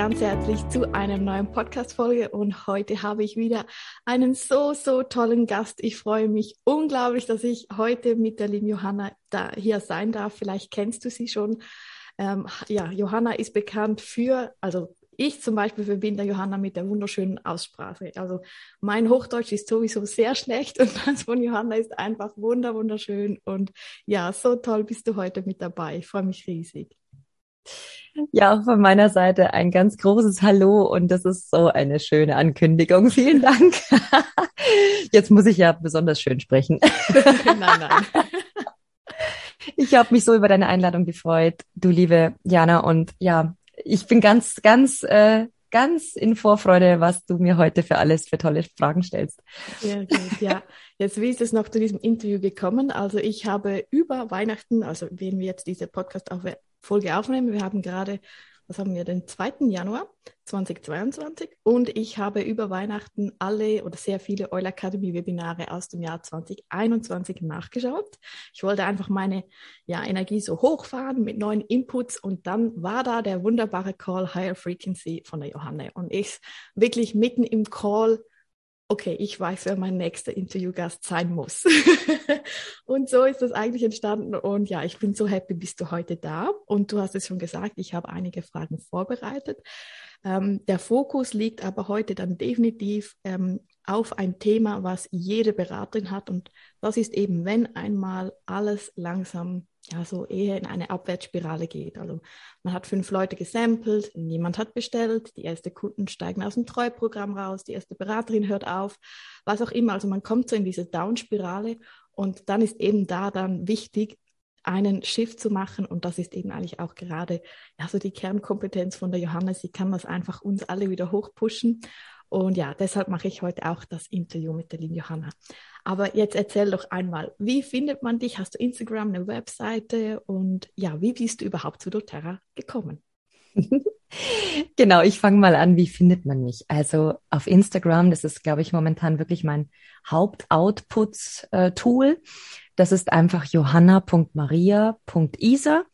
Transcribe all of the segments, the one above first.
ganz herzlich zu einer neuen Podcast-Folge und heute habe ich wieder einen so, so tollen Gast. Ich freue mich unglaublich, dass ich heute mit der lieben Johanna da hier sein darf. Vielleicht kennst du sie schon. Ähm, ja, Johanna ist bekannt für, also ich zum Beispiel verbinde Johanna mit der wunderschönen Aussprache. Also mein Hochdeutsch ist sowieso sehr schlecht und das von Johanna ist einfach wunder, wunderschön. Und ja, so toll bist du heute mit dabei. Ich freue mich riesig. Ja, auch von meiner Seite ein ganz großes Hallo und das ist so eine schöne Ankündigung. Vielen Dank. Jetzt muss ich ja besonders schön sprechen. nein, nein. Ich habe mich so über deine Einladung gefreut, du liebe Jana. Und ja, ich bin ganz, ganz, äh, ganz in Vorfreude, was du mir heute für alles für tolle Fragen stellst. Sehr gut, ja. Jetzt, wie ist es noch zu diesem Interview gekommen? Also ich habe über Weihnachten, also wenn wir jetzt diese Podcast auf Folge aufnehmen. Wir haben gerade, was haben wir, den 2. Januar 2022 und ich habe über Weihnachten alle oder sehr viele Euler Academy Webinare aus dem Jahr 2021 nachgeschaut. Ich wollte einfach meine ja, Energie so hochfahren mit neuen Inputs und dann war da der wunderbare Call Higher Frequency von der Johanne und ich wirklich mitten im Call okay, ich weiß, wer mein nächster Interviewgast sein muss. und so ist das eigentlich entstanden. Und ja, ich bin so happy, bist du heute da. Und du hast es schon gesagt, ich habe einige Fragen vorbereitet. Ähm, der Fokus liegt aber heute dann definitiv ähm, auf ein Thema, was jede Beraterin hat. Und das ist eben, wenn einmal alles langsam ja so eher in eine Abwärtsspirale geht. Also man hat fünf Leute gesampelt, niemand hat bestellt, die ersten Kunden steigen aus dem Treuprogramm raus, die erste Beraterin hört auf, was auch immer. Also man kommt so in diese Down-Spirale und dann ist eben da dann wichtig, einen Shift zu machen und das ist eben eigentlich auch gerade ja so die Kernkompetenz von der Johannes. Sie kann das einfach uns alle wieder hochpushen und ja, deshalb mache ich heute auch das Interview mit der lieben Johanna. Aber jetzt erzähl doch einmal, wie findet man dich? Hast du Instagram, eine Webseite? Und ja, wie bist du überhaupt zu doTERRA gekommen? genau, ich fange mal an, wie findet man mich? Also auf Instagram, das ist, glaube ich, momentan wirklich mein Haupt-Output-Tool. Das ist einfach johanna.maria.isa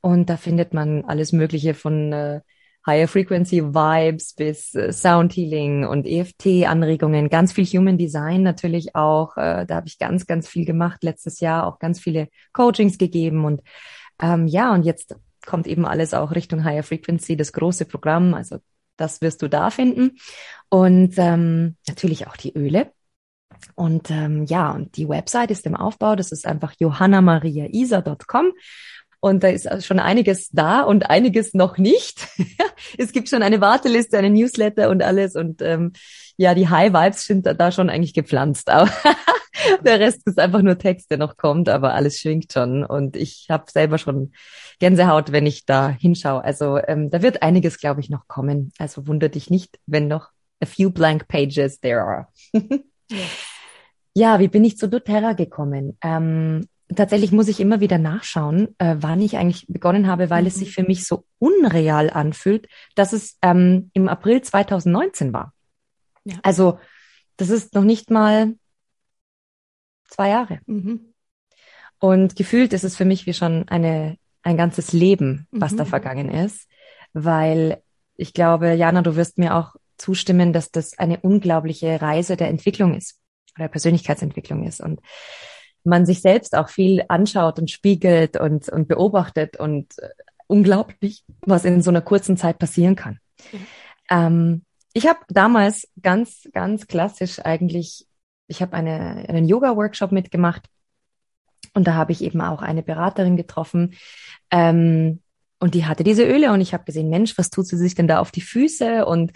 und da findet man alles Mögliche von äh, Higher Frequency Vibes bis äh, Sound Healing und EFT-Anregungen, ganz viel Human Design natürlich auch. Äh, da habe ich ganz, ganz viel gemacht letztes Jahr, auch ganz viele Coachings gegeben und ähm, ja, und jetzt kommt eben alles auch Richtung Higher Frequency, das große Programm. Also das wirst du da finden und ähm, natürlich auch die Öle. Und ähm, ja, und die Website ist im Aufbau. Das ist einfach johannamariaisa.com. Und da ist schon einiges da und einiges noch nicht. es gibt schon eine Warteliste, eine Newsletter und alles. Und ähm, ja, die High Vibes sind da, da schon eigentlich gepflanzt. Aber der Rest ist einfach nur Text, der noch kommt, aber alles schwingt schon. Und ich habe selber schon Gänsehaut, wenn ich da hinschaue. Also ähm, da wird einiges, glaube ich, noch kommen. Also wunder dich nicht, wenn noch a few blank pages there are. ja. wie bin ich zu doTERRA gekommen? Ähm, tatsächlich muss ich immer wieder nachschauen, äh, wann ich eigentlich begonnen habe, weil mhm. es sich für mich so unreal anfühlt, dass es ähm, im April 2019 war. Ja. Also das ist noch nicht mal zwei Jahre. Mhm. Und gefühlt ist es für mich wie schon eine, ein ganzes Leben, was mhm. da vergangen ist, weil ich glaube, Jana, du wirst mir auch zustimmen, dass das eine unglaubliche Reise der Entwicklung ist oder Persönlichkeitsentwicklung ist. Und man sich selbst auch viel anschaut und spiegelt und, und beobachtet und äh, unglaublich, was in so einer kurzen Zeit passieren kann. Mhm. Ähm, ich habe damals ganz, ganz klassisch eigentlich, ich habe eine, einen Yoga-Workshop mitgemacht und da habe ich eben auch eine Beraterin getroffen. Ähm, und die hatte diese Öle und ich habe gesehen, Mensch, was tut sie sich denn da auf die Füße? Und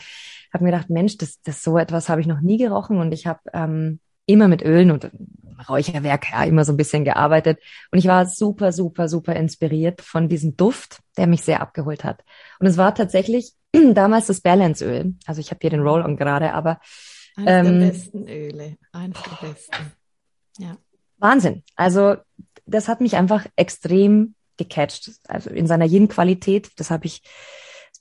habe mir gedacht, Mensch, das, das so etwas habe ich noch nie gerochen. Und ich habe ähm, immer mit Ölen und Räucherwerk ja immer so ein bisschen gearbeitet. Und ich war super, super, super inspiriert von diesem Duft, der mich sehr abgeholt hat. Und es war tatsächlich damals das Balance-Öl. Also ich habe hier den Roll-On gerade, aber eines ähm, der besten Öle, eines der besten. Ja. Wahnsinn. Also das hat mich einfach extrem gecatcht. Also in seiner Yin-Qualität, das habe ich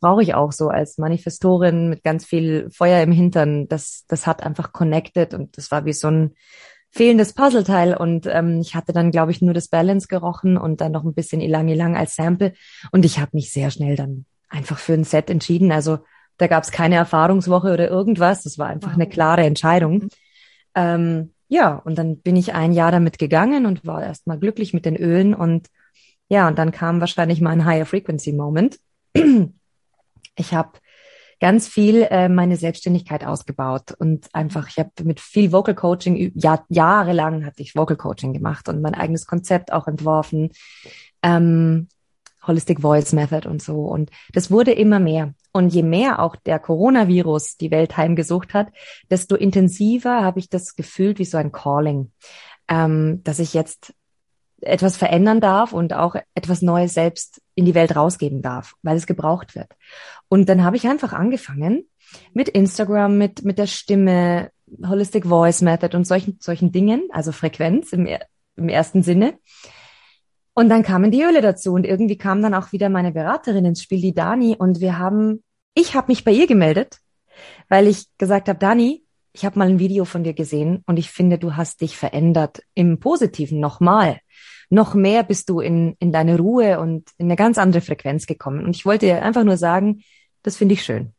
brauche ich auch so als Manifestorin mit ganz viel Feuer im Hintern. Das, das hat einfach connected und das war wie so ein fehlendes Puzzleteil. Und ähm, ich hatte dann, glaube ich, nur das Balance gerochen und dann noch ein bisschen Ilang Ilang als Sample. Und ich habe mich sehr schnell dann einfach für ein Set entschieden. Also da gab es keine Erfahrungswoche oder irgendwas. Das war einfach wow. eine klare Entscheidung. Mhm. Ähm, ja, und dann bin ich ein Jahr damit gegangen und war erstmal glücklich mit den Ölen und ja, und dann kam wahrscheinlich mal ein Higher Frequency Moment. Ich habe ganz viel äh, meine Selbstständigkeit ausgebaut und einfach, ich habe mit viel Vocal Coaching, ja, jahrelang hatte ich Vocal Coaching gemacht und mein eigenes Konzept auch entworfen, ähm, Holistic Voice Method und so. Und das wurde immer mehr. Und je mehr auch der Coronavirus die Welt heimgesucht hat, desto intensiver habe ich das gefühlt wie so ein Calling, ähm, dass ich jetzt etwas verändern darf und auch etwas Neues selbst in die Welt rausgeben darf, weil es gebraucht wird. Und dann habe ich einfach angefangen mit Instagram, mit, mit der Stimme, Holistic Voice Method und solchen, solchen Dingen, also Frequenz im, im ersten Sinne. Und dann kamen die Öle dazu und irgendwie kam dann auch wieder meine Beraterin ins Spiel, die Dani, und wir haben, ich habe mich bei ihr gemeldet, weil ich gesagt habe, Dani, ich habe mal ein Video von dir gesehen und ich finde, du hast dich verändert im Positiven nochmal. Noch mehr bist du in, in deine Ruhe und in eine ganz andere Frequenz gekommen. Und ich wollte dir einfach nur sagen, das finde ich schön.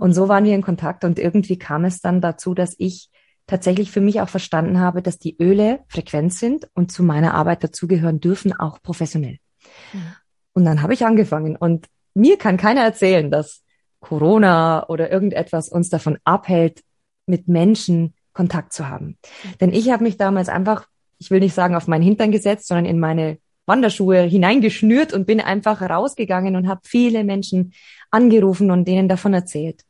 Und so waren wir in Kontakt und irgendwie kam es dann dazu, dass ich tatsächlich für mich auch verstanden habe, dass die Öle frequent sind und zu meiner Arbeit dazugehören dürfen, auch professionell. Mhm. Und dann habe ich angefangen und mir kann keiner erzählen, dass Corona oder irgendetwas uns davon abhält, mit Menschen Kontakt zu haben. Mhm. Denn ich habe mich damals einfach, ich will nicht sagen auf meinen Hintern gesetzt, sondern in meine Wanderschuhe hineingeschnürt und bin einfach rausgegangen und habe viele Menschen angerufen und denen davon erzählt.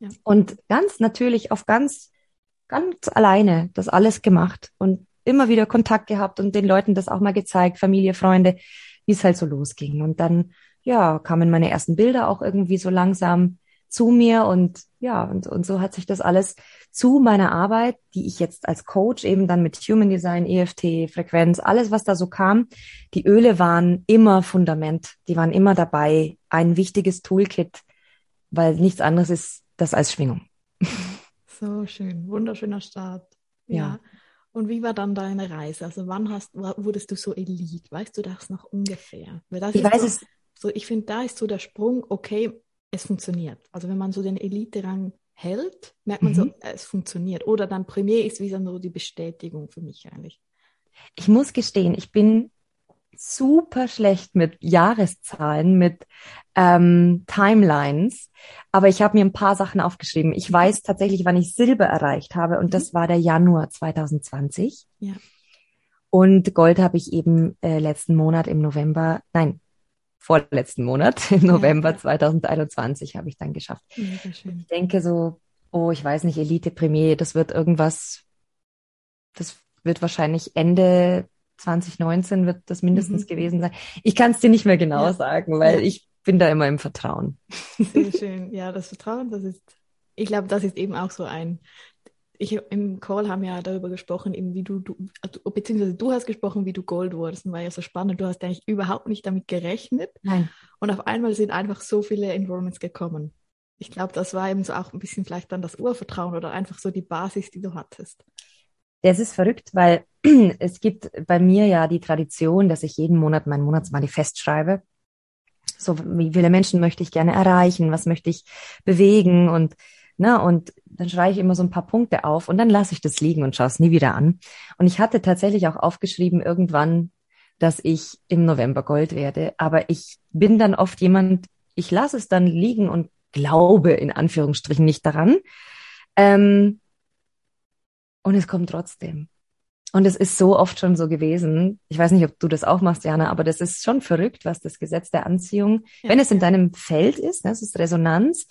Ja. Und ganz natürlich auf ganz ganz alleine das alles gemacht und immer wieder Kontakt gehabt und den Leuten das auch mal gezeigt, Familie, Freunde, wie es halt so losging. Und dann, ja, kamen meine ersten Bilder auch irgendwie so langsam zu mir und ja, und, und so hat sich das alles zu meiner Arbeit, die ich jetzt als Coach eben dann mit Human Design, EFT, Frequenz, alles, was da so kam, die Öle waren immer Fundament, die waren immer dabei, ein wichtiges Toolkit, weil nichts anderes ist das als Schwingung. So schön, wunderschöner Start. Ja. ja. Und wie war dann deine Reise? Also wann hast, wurdest du so Elite? Weißt du das noch ungefähr? ich weiß so, es. So, ich finde, da ist so der Sprung, okay, es funktioniert. Also wenn man so den Elite-Rang hält, merkt man mhm. so, es funktioniert. Oder dann Premier ist wie so die Bestätigung für mich eigentlich. Ich muss gestehen, ich bin super schlecht mit Jahreszahlen, mit ähm, Timelines. Aber ich habe mir ein paar Sachen aufgeschrieben. Ich weiß tatsächlich, wann ich Silber erreicht habe und das mhm. war der Januar 2020. Ja. Und Gold habe ich eben äh, letzten Monat im November, nein, vorletzten Monat, im November ja, 2021 habe ich dann geschafft. ich denke so, oh, ich weiß nicht, Elite Premier, das wird irgendwas, das wird wahrscheinlich Ende 2019 wird das mindestens mhm. gewesen sein. Ich kann es dir nicht mehr genau ja. sagen, weil ja. ich bin da immer im Vertrauen. Sehr schön. Ja, das Vertrauen, das ist, ich glaube, das ist eben auch so ein, ich im Call haben ja darüber gesprochen, eben wie du, du also, beziehungsweise du hast gesprochen, wie du Gold wurdest. Und war ja so spannend. Du hast eigentlich überhaupt nicht damit gerechnet. Nein. Und auf einmal sind einfach so viele Enrollments gekommen. Ich glaube, das war eben so auch ein bisschen vielleicht dann das Urvertrauen oder einfach so die Basis, die du hattest. Das ist verrückt, weil es gibt bei mir ja die Tradition, dass ich jeden Monat mein Monatsmanifest schreibe. So, wie viele Menschen möchte ich gerne erreichen? Was möchte ich bewegen? Und, ne, und dann schreibe ich immer so ein paar Punkte auf und dann lasse ich das liegen und schaue es nie wieder an. Und ich hatte tatsächlich auch aufgeschrieben irgendwann, dass ich im November Gold werde. Aber ich bin dann oft jemand, ich lasse es dann liegen und glaube in Anführungsstrichen nicht daran. Ähm, und es kommt trotzdem. Und es ist so oft schon so gewesen. Ich weiß nicht, ob du das auch machst, Jana, aber das ist schon verrückt, was das Gesetz der Anziehung, ja. wenn es in deinem Feld ist, das ist Resonanz,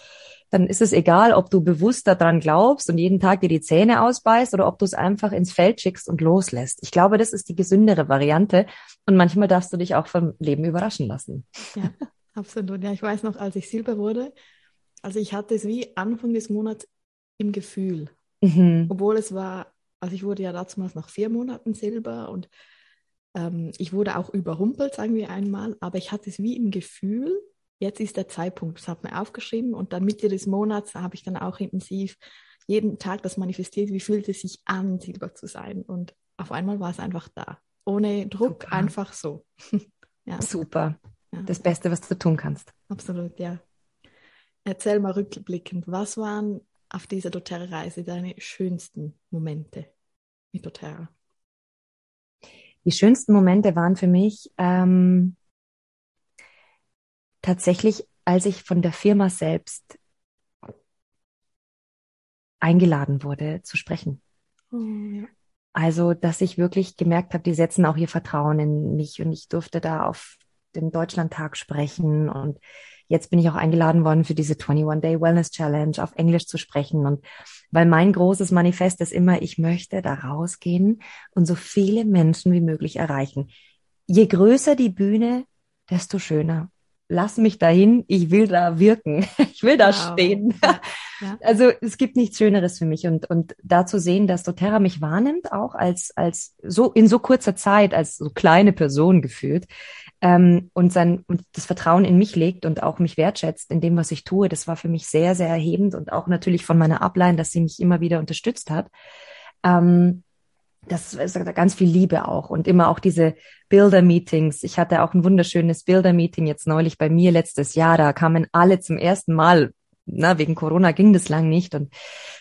dann ist es egal, ob du bewusst daran glaubst und jeden Tag dir die Zähne ausbeißt oder ob du es einfach ins Feld schickst und loslässt. Ich glaube, das ist die gesündere Variante. Und manchmal darfst du dich auch vom Leben überraschen lassen. Ja, absolut. Ja, ich weiß noch, als ich Silber wurde, also ich hatte es wie Anfang des Monats im Gefühl. Mhm. Obwohl es war, also ich wurde ja damals nach vier Monaten Silber und ähm, ich wurde auch überrumpelt, sagen wir einmal, aber ich hatte es wie im Gefühl, jetzt ist der Zeitpunkt. Das hat mir aufgeschrieben und dann Mitte des Monats habe ich dann auch intensiv jeden Tag das manifestiert, wie fühlt es sich an, Silber zu sein. Und auf einmal war es einfach da. Ohne Druck, Super. einfach so. ja. Super. Ja. Das Beste, was du tun kannst. absolut, ja. Erzähl mal rückblickend, was waren auf dieser doTERRA-Reise deine schönsten Momente mit doTERRA? Die schönsten Momente waren für mich ähm, tatsächlich, als ich von der Firma selbst eingeladen wurde zu sprechen. Oh, ja. Also, dass ich wirklich gemerkt habe, die setzen auch ihr Vertrauen in mich und ich durfte da auf dem Deutschlandtag sprechen und jetzt bin ich auch eingeladen worden für diese 21 Day Wellness Challenge auf Englisch zu sprechen und weil mein großes Manifest ist immer, ich möchte da rausgehen und so viele Menschen wie möglich erreichen. Je größer die Bühne, desto schöner lass mich dahin, ich will da wirken, ich will da wow. stehen. Ja, ja. Also es gibt nichts Schöneres für mich und und da zu sehen, dass doTERRA mich wahrnimmt, auch als als so in so kurzer Zeit als so kleine Person gefühlt ähm, und sein und das Vertrauen in mich legt und auch mich wertschätzt in dem, was ich tue, das war für mich sehr sehr erhebend und auch natürlich von meiner Upline, dass sie mich immer wieder unterstützt hat. Ähm, das ist ganz viel Liebe auch und immer auch diese Bilder-Meetings. Ich hatte auch ein wunderschönes Bilder-Meeting jetzt neulich bei mir letztes Jahr. Da kamen alle zum ersten Mal. Na, wegen Corona ging das lang nicht. Und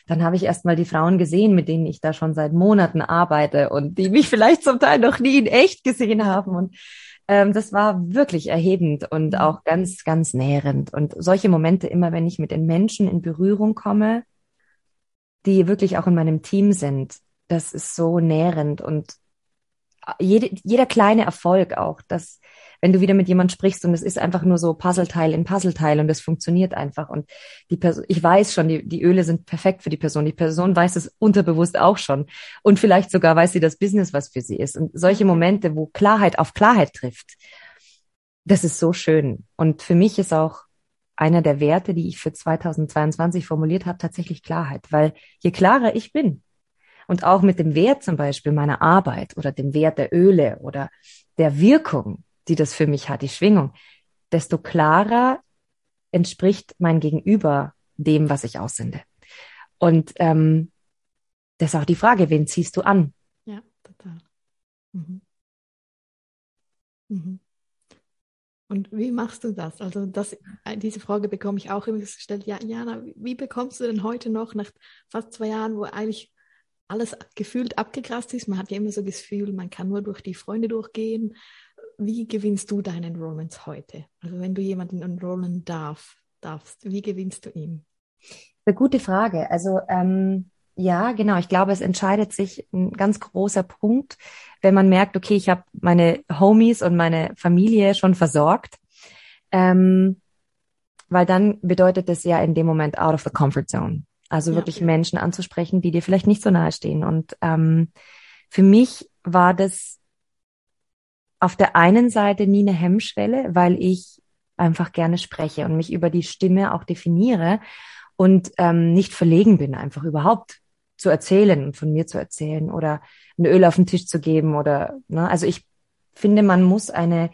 dann habe ich erst mal die Frauen gesehen, mit denen ich da schon seit Monaten arbeite und die mich vielleicht zum Teil noch nie in echt gesehen haben. Und ähm, das war wirklich erhebend und mhm. auch ganz, ganz nährend. Und solche Momente immer, wenn ich mit den Menschen in Berührung komme, die wirklich auch in meinem Team sind, das ist so nährend und jede, jeder kleine Erfolg auch, dass wenn du wieder mit jemand sprichst und es ist einfach nur so Puzzleteil in Puzzleteil und es funktioniert einfach und die Person, ich weiß schon, die, die Öle sind perfekt für die Person. Die Person weiß es unterbewusst auch schon und vielleicht sogar weiß sie das Business, was für sie ist. Und solche Momente, wo Klarheit auf Klarheit trifft, das ist so schön. Und für mich ist auch einer der Werte, die ich für 2022 formuliert habe, tatsächlich Klarheit, weil je klarer ich bin, und auch mit dem Wert zum Beispiel meiner Arbeit oder dem Wert der Öle oder der Wirkung, die das für mich hat, die Schwingung, desto klarer entspricht mein Gegenüber dem, was ich aussende. Und ähm, das ist auch die Frage, wen ziehst du an? Ja, total. Mhm. Mhm. Und wie machst du das? Also das, diese Frage bekomme ich auch immer gestellt. Ja, Jana, wie bekommst du denn heute noch nach fast zwei Jahren, wo eigentlich alles gefühlt abgegrast ist. Man hat ja immer so das Gefühl, man kann nur durch die Freunde durchgehen. Wie gewinnst du deinen Enrollments heute? Also wenn du jemanden enrollen darf, darfst, wie gewinnst du ihn? Eine gute Frage. Also ähm, ja, genau. Ich glaube, es entscheidet sich ein ganz großer Punkt, wenn man merkt, okay, ich habe meine Homies und meine Familie schon versorgt. Ähm, weil dann bedeutet es ja in dem Moment out of the comfort zone. Also ja. wirklich Menschen anzusprechen, die dir vielleicht nicht so nahe stehen. Und ähm, für mich war das auf der einen Seite nie eine Hemmschwelle, weil ich einfach gerne spreche und mich über die Stimme auch definiere und ähm, nicht verlegen bin, einfach überhaupt zu erzählen und von mir zu erzählen oder ein Öl auf den Tisch zu geben oder, ne, also ich finde, man muss eine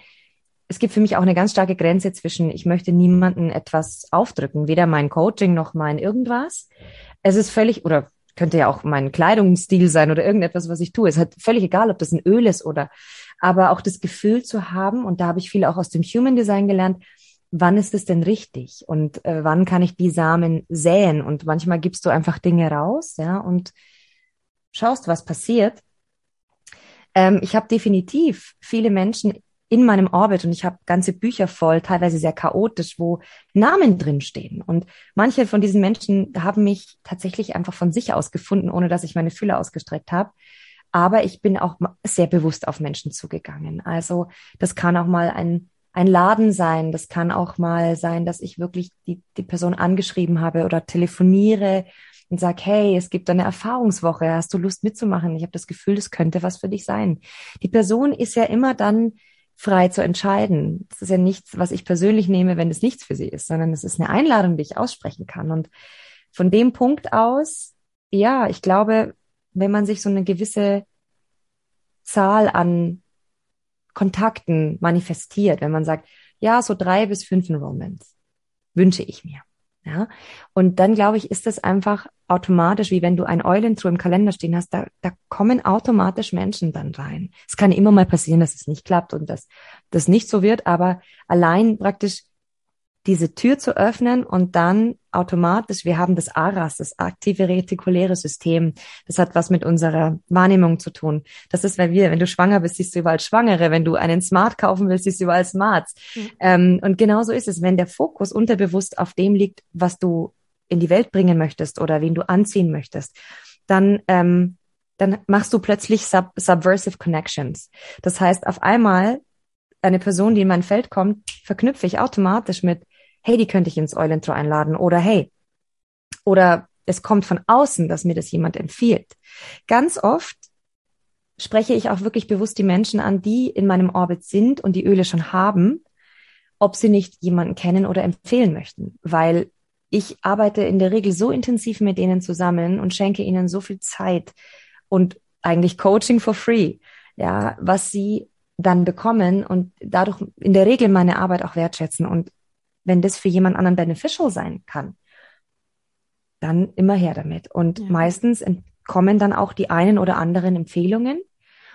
es gibt für mich auch eine ganz starke Grenze zwischen, ich möchte niemanden etwas aufdrücken, weder mein Coaching noch mein irgendwas. Es ist völlig, oder könnte ja auch mein Kleidungsstil sein oder irgendetwas, was ich tue. Es hat völlig egal, ob das ein Öl ist oder, aber auch das Gefühl zu haben, und da habe ich viel auch aus dem Human Design gelernt, wann ist es denn richtig und äh, wann kann ich die Samen säen? Und manchmal gibst du einfach Dinge raus, ja, und schaust, was passiert. Ähm, ich habe definitiv viele Menschen in meinem Orbit und ich habe ganze Bücher voll, teilweise sehr chaotisch, wo Namen drinstehen. Und manche von diesen Menschen haben mich tatsächlich einfach von sich aus gefunden, ohne dass ich meine Fühler ausgestreckt habe. Aber ich bin auch sehr bewusst auf Menschen zugegangen. Also das kann auch mal ein, ein Laden sein. Das kann auch mal sein, dass ich wirklich die, die Person angeschrieben habe oder telefoniere und sag, hey, es gibt eine Erfahrungswoche, hast du Lust mitzumachen? Ich habe das Gefühl, das könnte was für dich sein. Die Person ist ja immer dann frei zu entscheiden. Das ist ja nichts, was ich persönlich nehme, wenn es nichts für sie ist, sondern es ist eine Einladung, die ich aussprechen kann. Und von dem Punkt aus, ja, ich glaube, wenn man sich so eine gewisse Zahl an Kontakten manifestiert, wenn man sagt, ja, so drei bis fünf Enrollments wünsche ich mir. Ja, und dann glaube ich, ist das einfach automatisch, wie wenn du ein Eulentrue im Kalender stehen hast, da, da kommen automatisch Menschen dann rein. Es kann immer mal passieren, dass es nicht klappt und dass das nicht so wird, aber allein praktisch diese Tür zu öffnen und dann automatisch, wir haben das ARAS, das aktive retikuläre System. Das hat was mit unserer Wahrnehmung zu tun. Das ist, weil wir, wenn du schwanger bist, siehst du überall Schwangere. Wenn du einen Smart kaufen willst, siehst du überall Smarts. Mhm. Ähm, und genauso ist es, wenn der Fokus unterbewusst auf dem liegt, was du in die Welt bringen möchtest oder wen du anziehen möchtest, dann, ähm, dann machst du plötzlich sub subversive connections. Das heißt, auf einmal eine Person, die in mein Feld kommt, verknüpfe ich automatisch mit, hey, die könnte ich ins Eulentro einladen oder hey, oder es kommt von außen, dass mir das jemand empfiehlt. Ganz oft spreche ich auch wirklich bewusst die Menschen an, die in meinem Orbit sind und die Öle schon haben, ob sie nicht jemanden kennen oder empfehlen möchten, weil ich arbeite in der Regel so intensiv mit denen zusammen und schenke ihnen so viel Zeit und eigentlich Coaching for free, ja, was sie dann bekommen und dadurch in der Regel meine Arbeit auch wertschätzen. Und wenn das für jemand anderen beneficial sein kann, dann immer her damit. Und ja. meistens kommen dann auch die einen oder anderen Empfehlungen.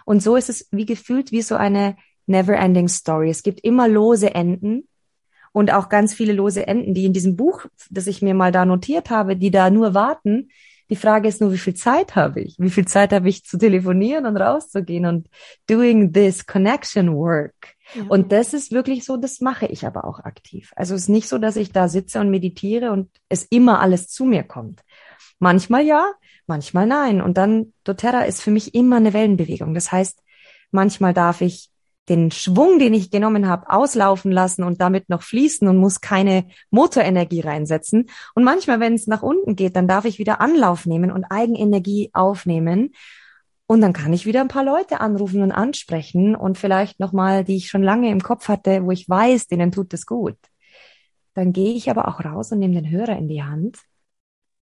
Und so ist es wie gefühlt wie so eine never ending story. Es gibt immer lose Enden und auch ganz viele lose Enden, die in diesem Buch, das ich mir mal da notiert habe, die da nur warten, die Frage ist nur, wie viel Zeit habe ich? Wie viel Zeit habe ich zu telefonieren und rauszugehen und doing this connection work? Ja. Und das ist wirklich so, das mache ich aber auch aktiv. Also es ist nicht so, dass ich da sitze und meditiere und es immer alles zu mir kommt. Manchmal ja, manchmal nein. Und dann doTERRA ist für mich immer eine Wellenbewegung. Das heißt, manchmal darf ich den Schwung, den ich genommen habe, auslaufen lassen und damit noch fließen und muss keine Motorenergie reinsetzen. Und manchmal, wenn es nach unten geht, dann darf ich wieder Anlauf nehmen und Eigenenergie aufnehmen. Und dann kann ich wieder ein paar Leute anrufen und ansprechen und vielleicht nochmal, die ich schon lange im Kopf hatte, wo ich weiß, denen tut es gut. Dann gehe ich aber auch raus und nehme den Hörer in die Hand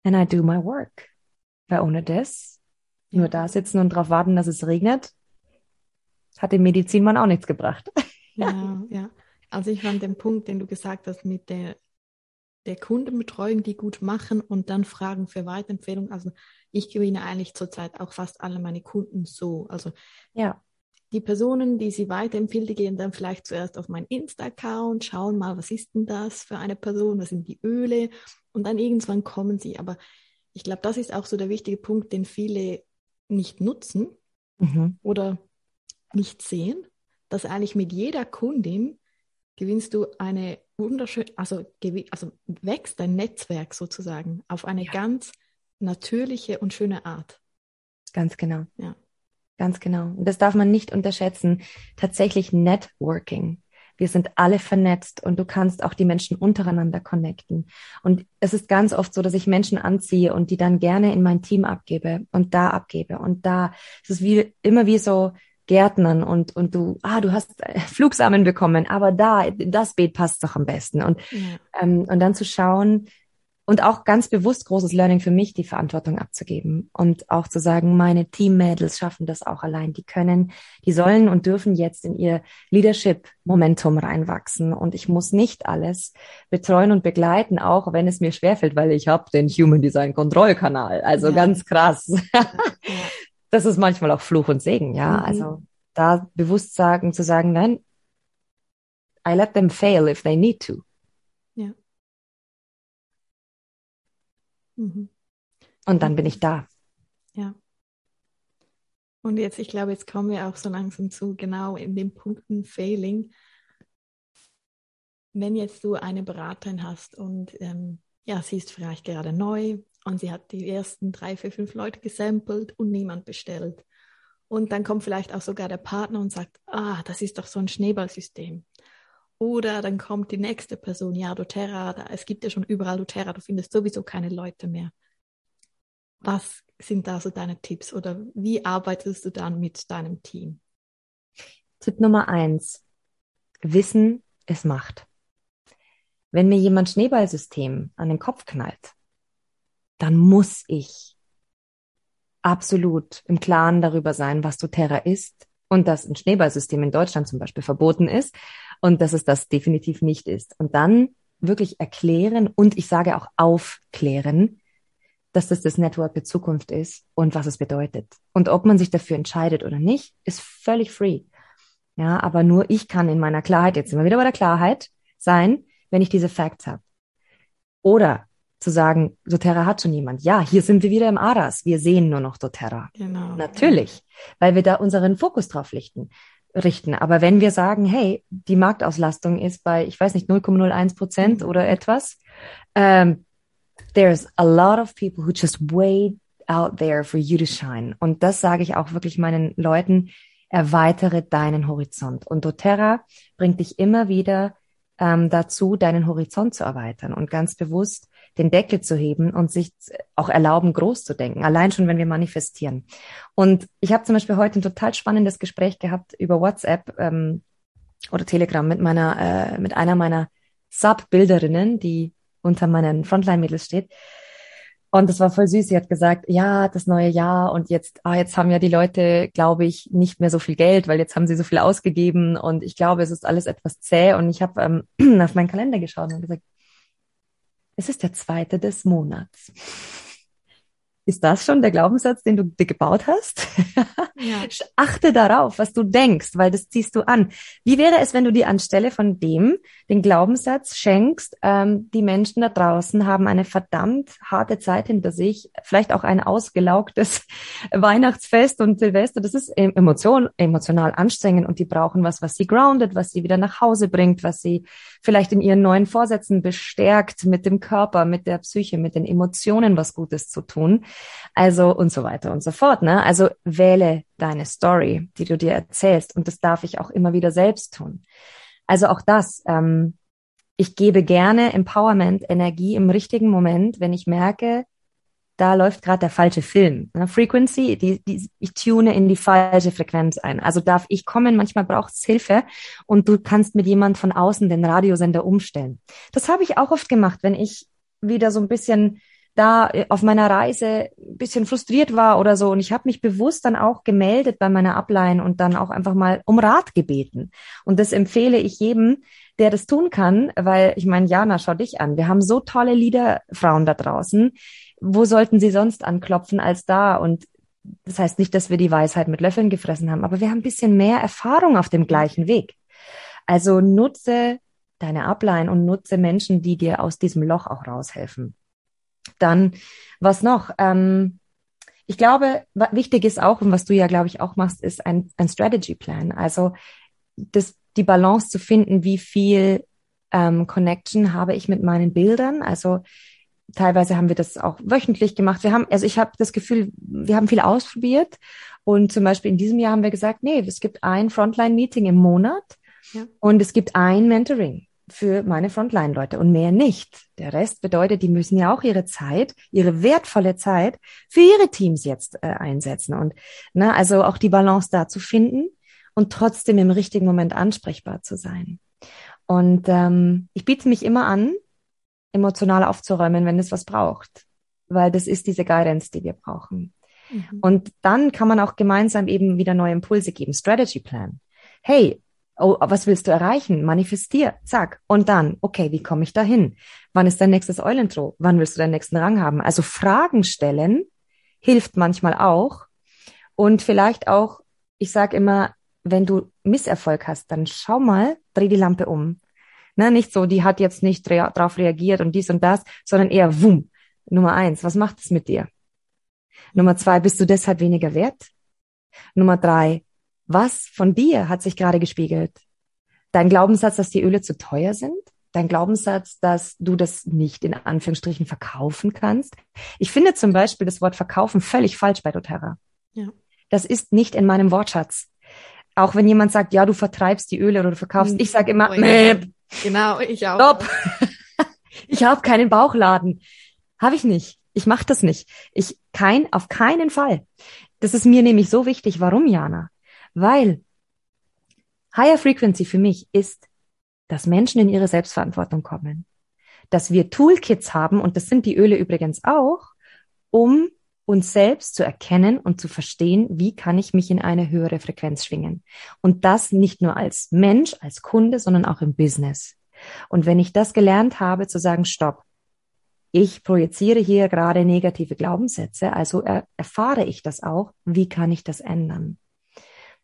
and I do my work. Weil ohne das, nur da sitzen und darauf warten, dass es regnet, hat dem Medizinmann auch nichts gebracht. Ja, ja. Also ich fand den Punkt, den du gesagt hast mit der, der Kundenbetreuung, die gut machen und dann Fragen für Weiterempfehlungen. Also ich gewinne eigentlich zurzeit auch fast alle meine Kunden so. Also ja. die Personen, die sie weiterempfehlen, die gehen dann vielleicht zuerst auf meinen Insta-Account, schauen mal, was ist denn das für eine Person, was sind die Öle und dann irgendwann kommen sie. Aber ich glaube, das ist auch so der wichtige Punkt, den viele nicht nutzen mhm. oder nicht sehen, dass eigentlich mit jeder Kundin gewinnst du eine wunderschöne, also, also wächst dein Netzwerk sozusagen auf eine ja. ganz natürliche und schöne Art. Ganz genau. Ja. Ganz genau. Und das darf man nicht unterschätzen. Tatsächlich Networking. Wir sind alle vernetzt und du kannst auch die Menschen untereinander connecten. Und es ist ganz oft so, dass ich Menschen anziehe und die dann gerne in mein Team abgebe und da abgebe und da. Es ist wie immer wie so Gärtnern und, und du, ah, du hast äh, Flugsamen bekommen, aber da, das Beet passt doch am besten. Und, ja. ähm, und dann zu schauen und auch ganz bewusst großes Learning für mich, die Verantwortung abzugeben und auch zu sagen, meine Teammädels schaffen das auch allein. Die können, die sollen und dürfen jetzt in ihr Leadership-Momentum reinwachsen und ich muss nicht alles betreuen und begleiten, auch wenn es mir schwerfällt, weil ich habe den Human Design Kontrollkanal. Also ja. ganz krass. Das ist manchmal auch Fluch und Segen, ja. Mhm. Also da bewusst sagen, zu sagen, nein, I let them fail if they need to. Ja. Mhm. Und dann bin ich da. Ja. Und jetzt, ich glaube, jetzt kommen wir auch so langsam zu genau in den Punkten Failing. Wenn jetzt du eine Beraterin hast und ähm, ja, sie ist vielleicht gerade neu und sie hat die ersten drei, vier, fünf Leute gesampelt und niemand bestellt. Und dann kommt vielleicht auch sogar der Partner und sagt, ah, das ist doch so ein Schneeballsystem. Oder dann kommt die nächste Person, ja, doTERRA, da, es gibt ja schon überall doTERRA, du findest sowieso keine Leute mehr. Was sind da so deine Tipps oder wie arbeitest du dann mit deinem Team? Tipp Nummer eins. Wissen ist Macht. Wenn mir jemand Schneeballsystem an den Kopf knallt, dann muss ich absolut im Klaren darüber sein, was doTERRA ist und dass ein Schneeballsystem in Deutschland zum Beispiel verboten ist und dass es das definitiv nicht ist. Und dann wirklich erklären und ich sage auch aufklären, dass das das Network der Zukunft ist und was es bedeutet. Und ob man sich dafür entscheidet oder nicht, ist völlig free. Ja, aber nur ich kann in meiner Klarheit, jetzt wir wieder bei der Klarheit, sein, wenn ich diese Facts habe. Oder zu sagen, doTERRA hat schon jemand. Ja, hier sind wir wieder im Aras. Wir sehen nur noch doTERRA. Genau. Natürlich, weil wir da unseren Fokus drauf richten. richten. Aber wenn wir sagen, hey, die Marktauslastung ist bei, ich weiß nicht, 0,01 Prozent mhm. oder etwas, um, ähm, there's a lot of people who just wait out there for you to shine. Und das sage ich auch wirklich meinen Leuten, erweitere deinen Horizont. Und doTERRA bringt dich immer wieder ähm, dazu, deinen Horizont zu erweitern und ganz bewusst den Deckel zu heben und sich auch erlauben, groß zu denken. Allein schon, wenn wir manifestieren. Und ich habe zum Beispiel heute ein total spannendes Gespräch gehabt über WhatsApp ähm, oder Telegram mit meiner, äh, mit einer meiner Sub-Bilderinnen, die unter meinen Frontline-Mädels steht. Und das war voll süß. Sie hat gesagt, ja, das neue Jahr und jetzt, ah, jetzt haben ja die Leute, glaube ich, nicht mehr so viel Geld, weil jetzt haben sie so viel ausgegeben und ich glaube, es ist alles etwas zäh. Und ich habe ähm, auf meinen Kalender geschaut und gesagt, es ist der zweite des Monats. Ist das schon der Glaubenssatz, den du dir gebaut hast? Ja. Achte darauf, was du denkst, weil das ziehst du an. Wie wäre es, wenn du dir anstelle von dem den Glaubenssatz schenkst, ähm, die Menschen da draußen haben eine verdammt harte Zeit hinter sich, vielleicht auch ein ausgelaugtes Weihnachtsfest und Silvester. Das ist emotion, emotional anstrengend und die brauchen was, was sie grounded, was sie wieder nach Hause bringt, was sie vielleicht in ihren neuen Vorsätzen bestärkt, mit dem Körper, mit der Psyche, mit den Emotionen was Gutes zu tun. Also und so weiter und so fort. Ne? Also wähle deine Story, die du dir erzählst. Und das darf ich auch immer wieder selbst tun. Also auch das. Ähm, ich gebe gerne Empowerment, Energie im richtigen Moment, wenn ich merke, da läuft gerade der falsche Film. Ne? Frequency, die, die, ich tune in die falsche Frequenz ein. Also darf ich kommen, manchmal braucht es Hilfe und du kannst mit jemand von außen den Radiosender umstellen. Das habe ich auch oft gemacht, wenn ich wieder so ein bisschen da äh, auf meiner Reise ein bisschen frustriert war oder so. Und ich habe mich bewusst dann auch gemeldet bei meiner Upline und dann auch einfach mal um Rat gebeten. Und das empfehle ich jedem, der das tun kann, weil ich meine, Jana, schau dich an. Wir haben so tolle Liederfrauen da draußen. Wo sollten sie sonst anklopfen als da? Und das heißt nicht, dass wir die Weisheit mit Löffeln gefressen haben, aber wir haben ein bisschen mehr Erfahrung auf dem gleichen Weg. Also nutze deine Upline und nutze Menschen, die dir aus diesem Loch auch raushelfen. Dann, was noch? Ähm, ich glaube, wichtig ist auch, und was du ja, glaube ich, auch machst, ist ein, ein Strategy Plan. Also das, die Balance zu finden, wie viel ähm, Connection habe ich mit meinen Bildern. Also teilweise haben wir das auch wöchentlich gemacht. Wir haben, also ich habe das Gefühl, wir haben viel ausprobiert. Und zum Beispiel in diesem Jahr haben wir gesagt, nee, es gibt ein Frontline-Meeting im Monat ja. und es gibt ein Mentoring für meine Frontline-Leute und mehr nicht. Der Rest bedeutet, die müssen ja auch ihre Zeit, ihre wertvolle Zeit für ihre Teams jetzt äh, einsetzen. Und na, also auch die Balance da zu finden und trotzdem im richtigen Moment ansprechbar zu sein. Und ähm, ich biete mich immer an, emotional aufzuräumen, wenn es was braucht, weil das ist diese Guidance, die wir brauchen. Mhm. Und dann kann man auch gemeinsam eben wieder neue Impulse geben. Strategy Plan. Hey, Oh, was willst du erreichen? Manifestier, zack. Und dann, okay, wie komme ich dahin? Wann ist dein nächstes Eulentro? Wann willst du deinen nächsten Rang haben? Also Fragen stellen hilft manchmal auch. Und vielleicht auch, ich sage immer, wenn du Misserfolg hast, dann schau mal, dreh die Lampe um. Na, nicht so, die hat jetzt nicht rea drauf reagiert und dies und das, sondern eher wumm. Nummer eins, was macht es mit dir? Nummer zwei, bist du deshalb weniger wert? Nummer drei, was von dir hat sich gerade gespiegelt? Dein Glaubenssatz, dass die Öle zu teuer sind? Dein Glaubenssatz, dass du das nicht in Anführungsstrichen verkaufen kannst? Ich finde zum Beispiel das Wort verkaufen völlig falsch bei doTERRA. Ja. Das ist nicht in meinem Wortschatz. Auch wenn jemand sagt, ja, du vertreibst die Öle oder du verkaufst, ich sage immer, ja. Genau, ich auch. Stopp. ich habe keinen Bauchladen. Habe ich nicht. Ich mache das nicht. Ich kein auf keinen Fall. Das ist mir nämlich so wichtig. Warum, Jana? Weil Higher Frequency für mich ist, dass Menschen in ihre Selbstverantwortung kommen. Dass wir Toolkits haben, und das sind die Öle übrigens auch, um uns selbst zu erkennen und zu verstehen, wie kann ich mich in eine höhere Frequenz schwingen. Und das nicht nur als Mensch, als Kunde, sondern auch im Business. Und wenn ich das gelernt habe, zu sagen, stopp, ich projiziere hier gerade negative Glaubenssätze, also er, erfahre ich das auch, wie kann ich das ändern?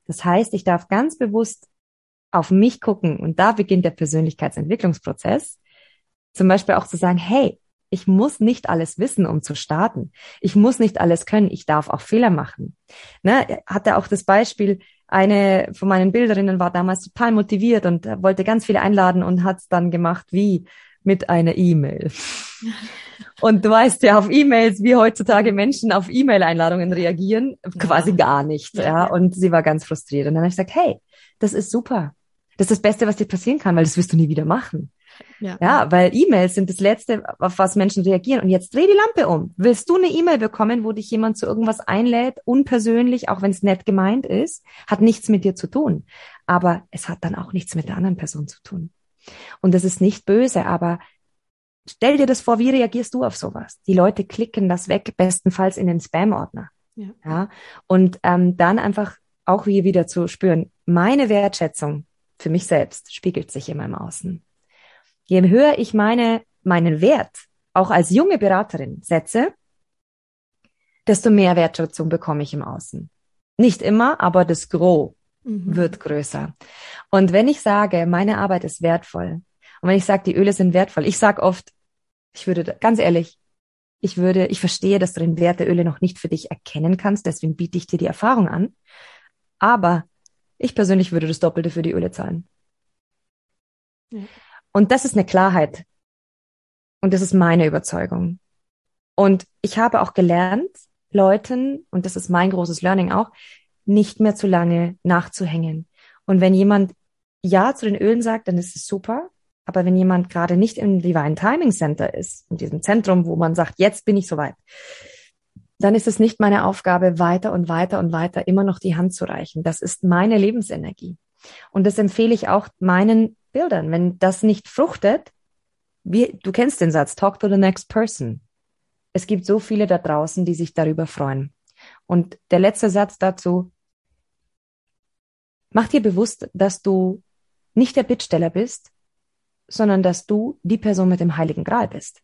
Das heißt, ich darf ganz bewusst auf mich gucken und da beginnt der Persönlichkeitsentwicklungsprozess. zum Beispiel auch zu sagen, hey, ich muss nicht alles wissen, um zu starten. Ich muss nicht alles können. Ich darf auch Fehler machen. Ne, hatte auch das Beispiel, eine von meinen Bilderinnen war damals total motiviert und wollte ganz viele einladen und hat es dann gemacht wie mit einer E-Mail. Und du weißt ja auf E-Mails, wie heutzutage Menschen auf E-Mail-Einladungen reagieren, quasi gar nicht. Ja. ja. Und sie war ganz frustriert. Und dann habe ich gesagt, hey, das ist super. Das ist das Beste, was dir passieren kann, weil das wirst du nie wieder machen. Ja. ja, weil E-Mails sind das Letzte, auf was Menschen reagieren. Und jetzt dreh die Lampe um. Willst du eine E-Mail bekommen, wo dich jemand zu irgendwas einlädt, unpersönlich, auch wenn es nett gemeint ist, hat nichts mit dir zu tun. Aber es hat dann auch nichts mit der anderen Person zu tun. Und das ist nicht böse, aber stell dir das vor, wie reagierst du auf sowas? Die Leute klicken das weg, bestenfalls in den Spam-Ordner. Ja. ja. Und ähm, dann einfach auch hier wieder zu spüren, meine Wertschätzung für mich selbst spiegelt sich in meinem Außen. Je höher ich meine, meinen Wert auch als junge Beraterin setze, desto mehr Wertschätzung bekomme ich im Außen. Nicht immer, aber das Gros mhm. wird größer. Und wenn ich sage, meine Arbeit ist wertvoll, und wenn ich sage, die Öle sind wertvoll, ich sage oft, ich würde, ganz ehrlich, ich würde, ich verstehe, dass du den Wert der Öle noch nicht für dich erkennen kannst, deswegen biete ich dir die Erfahrung an. Aber ich persönlich würde das Doppelte für die Öle zahlen. Ja. Und das ist eine Klarheit. Und das ist meine Überzeugung. Und ich habe auch gelernt, Leuten, und das ist mein großes Learning auch, nicht mehr zu lange nachzuhängen. Und wenn jemand Ja zu den Ölen sagt, dann ist es super. Aber wenn jemand gerade nicht im Divine Timing Center ist, in diesem Zentrum, wo man sagt, jetzt bin ich soweit, dann ist es nicht meine Aufgabe, weiter und weiter und weiter immer noch die Hand zu reichen. Das ist meine Lebensenergie. Und das empfehle ich auch meinen Bildern. Wenn das nicht fruchtet, wie, du kennst den Satz, talk to the next person. Es gibt so viele da draußen, die sich darüber freuen. Und der letzte Satz dazu, mach dir bewusst, dass du nicht der Bittsteller bist, sondern dass du die Person mit dem Heiligen Gral bist.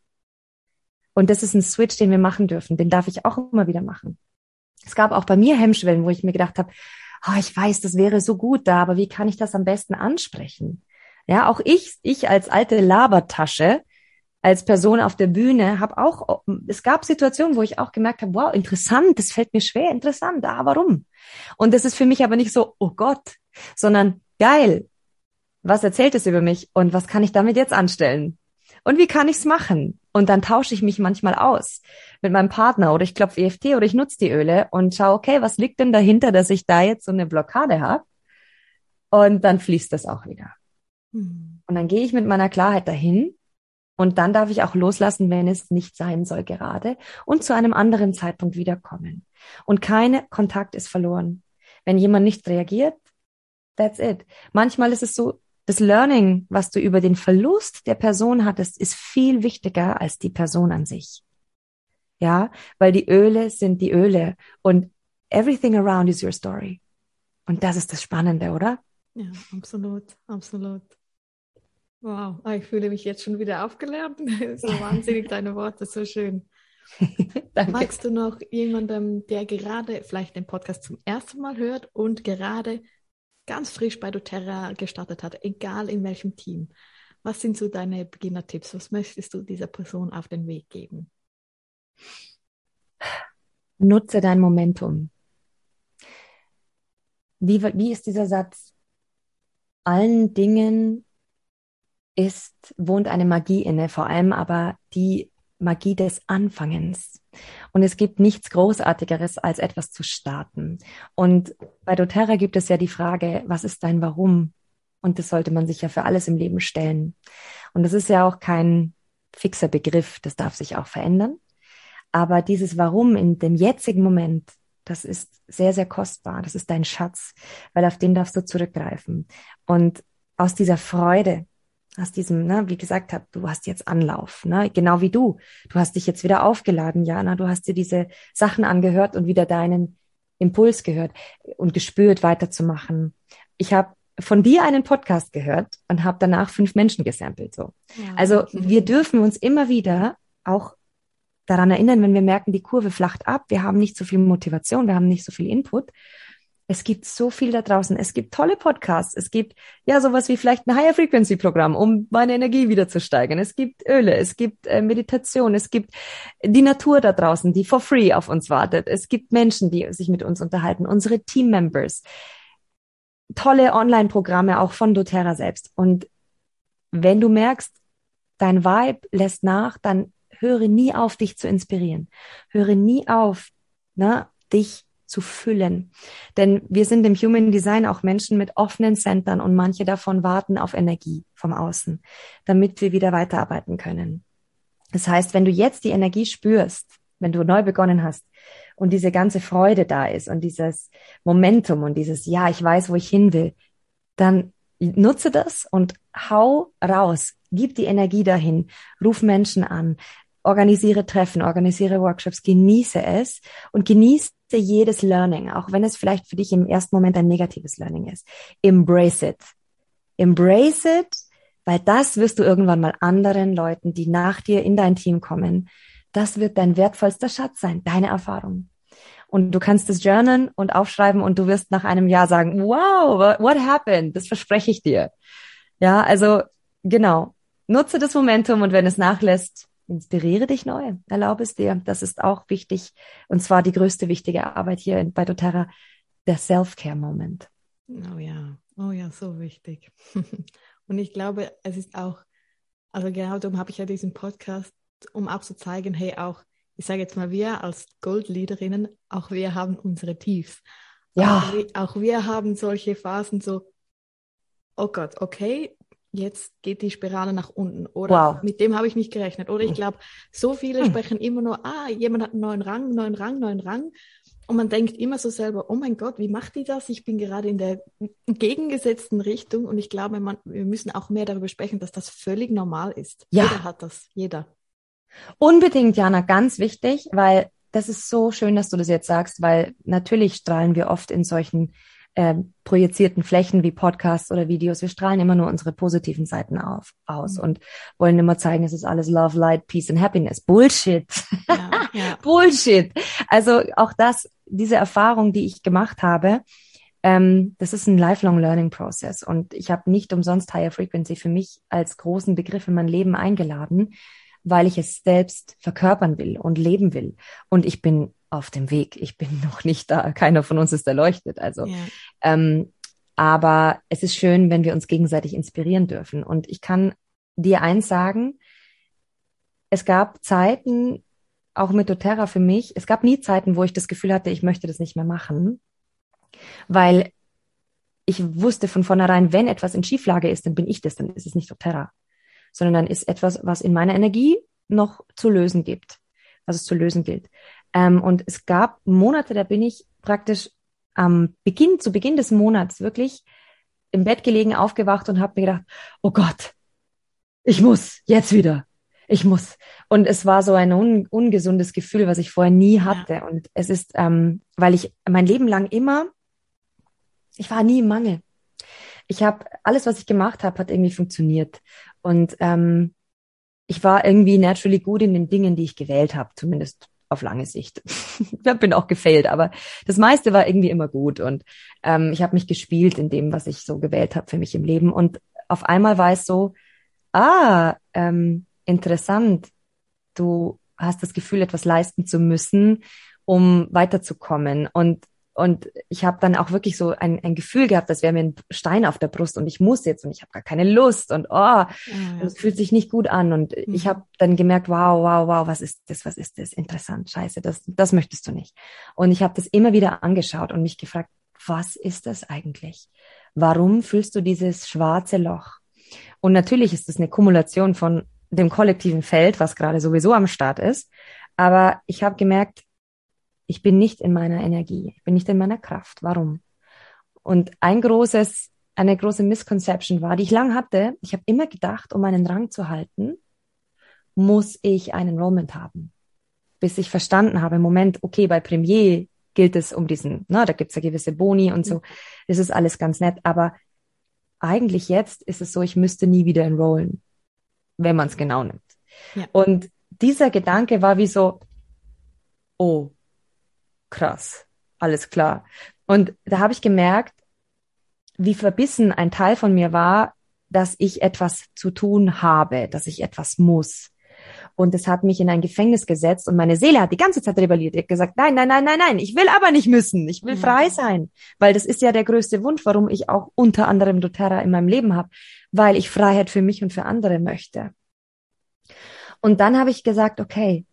Und das ist ein Switch, den wir machen dürfen. Den darf ich auch immer wieder machen. Es gab auch bei mir Hemmschwellen, wo ich mir gedacht habe, oh, ich weiß, das wäre so gut da, aber wie kann ich das am besten ansprechen? Ja, auch ich, ich als alte Labertasche, als Person auf der Bühne, habe auch, es gab Situationen, wo ich auch gemerkt habe, wow, interessant, das fällt mir schwer, interessant, ah, warum? Und das ist für mich aber nicht so, oh Gott, sondern geil, was erzählt es über mich und was kann ich damit jetzt anstellen? Und wie kann ich's machen? Und dann tausche ich mich manchmal aus mit meinem Partner oder ich klopfe EFT oder ich nutze die Öle und schaue, okay, was liegt denn dahinter, dass ich da jetzt so eine Blockade habe? Und dann fließt das auch wieder. Mhm. Und dann gehe ich mit meiner Klarheit dahin und dann darf ich auch loslassen, wenn es nicht sein soll gerade und zu einem anderen Zeitpunkt wiederkommen. Und kein Kontakt ist verloren. Wenn jemand nicht reagiert, that's it. Manchmal ist es so, das Learning, was du über den Verlust der Person hattest, ist viel wichtiger als die Person an sich. Ja, weil die Öle sind die Öle und everything around is your story. Und das ist das Spannende, oder? Ja, absolut, absolut. Wow, ah, ich fühle mich jetzt schon wieder aufgelernt. so wahnsinnig deine Worte, so schön. Magst du noch jemandem, der gerade vielleicht den Podcast zum ersten Mal hört und gerade ganz frisch bei doTERRA gestartet hat, egal in welchem Team. Was sind so deine Beginnertipps? Was möchtest du dieser Person auf den Weg geben? Nutze dein Momentum. Wie, wie ist dieser Satz? Allen Dingen ist, wohnt eine Magie inne, vor allem aber die Magie des Anfangens. Und es gibt nichts Großartigeres, als etwas zu starten. Und bei doTERRA gibt es ja die Frage, was ist dein Warum? Und das sollte man sich ja für alles im Leben stellen. Und das ist ja auch kein fixer Begriff, das darf sich auch verändern. Aber dieses Warum in dem jetzigen Moment, das ist sehr, sehr kostbar. Das ist dein Schatz, weil auf den darfst du zurückgreifen. Und aus dieser Freude, aus diesem, ne, wie gesagt habe, du hast jetzt Anlauf, ne, genau wie du. Du hast dich jetzt wieder aufgeladen, Jana, du hast dir diese Sachen angehört und wieder deinen Impuls gehört und gespürt, weiterzumachen. Ich habe von dir einen Podcast gehört und habe danach fünf Menschen gesampelt. So. Ja, also okay. wir dürfen uns immer wieder auch daran erinnern, wenn wir merken, die Kurve flacht ab, wir haben nicht so viel Motivation, wir haben nicht so viel Input, Es gibt so viel da draußen. Es gibt tolle Podcasts. Es gibt ja sowas wie vielleicht ein Higher Frequency Programm, um meine Energie wieder zu steigern. Es gibt Öle, es gibt äh, Meditation, es gibt die Natur da draußen, die for free auf uns wartet. Es gibt Menschen, die sich mit uns unterhalten, unsere Team Members. Tolle Online-Programme auch von doTERRA selbst. Und wenn du merkst, dein Vibe lässt nach, dann höre nie auf, dich zu inspirieren. Höre nie auf, ne, dich zu füllen. Denn wir sind im Human Design auch Menschen mit offenen Centern und manche davon warten auf Energie vom Außen, damit wir wieder weiterarbeiten können. Das heißt, wenn du jetzt die Energie spürst, wenn du neu begonnen hast und diese ganze Freude da ist und dieses Momentum und dieses, ja, ich weiß, wo ich hin will, dann nutze das und hau raus. Gib die Energie dahin. Ruf Menschen an. Organisiere Treffen, organisiere Workshops, genieße es und genieße jedes Learning, auch wenn es vielleicht für dich im ersten Moment ein negatives Learning ist. Embrace it. Embrace it, weil das wirst du irgendwann mal anderen Leuten, die nach dir in dein Team kommen, das wird dein wertvollster Schatz sein, deine Erfahrung. Und du kannst es journalen und aufschreiben und du wirst nach einem Jahr sagen, wow, what happened? Das verspreche ich dir. Ja, also genau. Nutze das Momentum und wenn es nachlässt, inspiriere dich neu. Erlaube es dir. Das ist auch wichtig. Und zwar die größte wichtige Arbeit hier bei doTERRA, der Self-Care-Moment. Oh ja, oh ja, so wichtig. und ich glaube, es ist auch, also genau darum habe ich ja diesen Podcast, um auch zu zeigen, hey, auch, ich sage jetzt mal, wir als Gold-Leaderinnen, auch wir haben unsere Tiefs. Ja. Auch wir, auch wir haben solche Phasen so, oh Gott, okay, jetzt geht die Spirale nach unten. Oder wow. mit dem habe ich nicht gerechnet. Oder ich glaube, so viele hm. sprechen immer nur, ah, jemand hat einen neuen Rang, neuen Rang, neuen Rang. Und man denkt immer so selber, oh mein Gott, wie macht die das? Ich bin gerade in der gegengesetzten Richtung. Und ich glaube, man, wir müssen auch mehr darüber sprechen, dass das völlig normal ist. Ja. Jeder hat das, jeder. Unbedingt, Jana, ganz wichtig, weil das ist so schön, dass du das jetzt sagst, weil natürlich strahlen wir oft in solchen äh, projizierten Flächen wie Podcasts oder Videos. Wir strahlen immer nur unsere positiven Seiten auf, aus mhm. und wollen immer zeigen, es ist alles Love, Light, Peace and Happiness. Bullshit. Ja, ja. Bullshit. Also auch das, diese Erfahrung, die ich gemacht habe, ähm, das ist ein lifelong learning process und ich habe nicht umsonst Higher Frequency für mich als großen Begriff in mein Leben eingeladen, weil ich es selbst verkörpern will und leben will. Und ich bin auf dem Weg. Ich bin noch nicht da. Keiner von uns ist erleuchtet. Also, ja. ähm, aber es ist schön, wenn wir uns gegenseitig inspirieren dürfen. Und ich kann dir eins sagen: Es gab Zeiten, auch mit doTERRA für mich. Es gab nie Zeiten, wo ich das Gefühl hatte, ich möchte das nicht mehr machen, weil ich wusste von vornherein, wenn etwas in Schieflage ist, dann bin ich das, dann ist es nicht doTERRA, sondern dann ist etwas, was in meiner Energie noch zu lösen gibt, was es zu lösen gilt. Ähm, und es gab Monate, da bin ich praktisch am Beginn, zu Beginn des Monats wirklich im Bett gelegen, aufgewacht und habe mir gedacht, oh Gott, ich muss jetzt wieder. Ich muss. Und es war so ein un ungesundes Gefühl, was ich vorher nie hatte. Ja. Und es ist, ähm, weil ich mein Leben lang immer, ich war nie im Mangel. Ich habe alles, was ich gemacht habe, hat irgendwie funktioniert. Und ähm, ich war irgendwie naturally gut in den Dingen, die ich gewählt habe, zumindest auf lange Sicht. ich bin auch gefailt, aber das meiste war irgendwie immer gut und ähm, ich habe mich gespielt in dem, was ich so gewählt habe für mich im Leben und auf einmal war es so, ah, ähm, interessant, du hast das Gefühl, etwas leisten zu müssen, um weiterzukommen und und ich habe dann auch wirklich so ein, ein Gefühl gehabt, als wäre mir ein Stein auf der Brust und ich muss jetzt und ich habe gar keine Lust und oh, ja, es fühlt sich nicht gut an. Und mhm. ich habe dann gemerkt, wow, wow, wow, was ist das, was ist das? Interessant, scheiße, das, das möchtest du nicht. Und ich habe das immer wieder angeschaut und mich gefragt, was ist das eigentlich? Warum fühlst du dieses schwarze Loch? Und natürlich ist es eine Kumulation von dem kollektiven Feld, was gerade sowieso am Start ist. Aber ich habe gemerkt, ich bin nicht in meiner Energie, ich bin nicht in meiner Kraft. Warum? Und ein großes, eine große Misconception war, die ich lang hatte, ich habe immer gedacht, um meinen Rang zu halten, muss ich ein Enrollment haben. Bis ich verstanden habe, im Moment, okay, bei Premier gilt es um diesen, na, da gibt's ja gewisse Boni und so, das ist alles ganz nett, aber eigentlich jetzt ist es so, ich müsste nie wieder enrollen, wenn man es genau nimmt. Ja. Und dieser Gedanke war wie so, oh, krass, alles klar. Und da habe ich gemerkt, wie verbissen ein Teil von mir war, dass ich etwas zu tun habe, dass ich etwas muss. Und es hat mich in ein Gefängnis gesetzt und meine Seele hat die ganze Zeit rebelliert. Ich hat gesagt, nein, nein, nein, nein, nein, ich will aber nicht müssen. Ich will frei sein. Weil das ist ja der größte Wunsch, warum ich auch unter anderem doTERRA in meinem Leben habe. Weil ich Freiheit für mich und für andere möchte. Und dann habe ich gesagt, okay,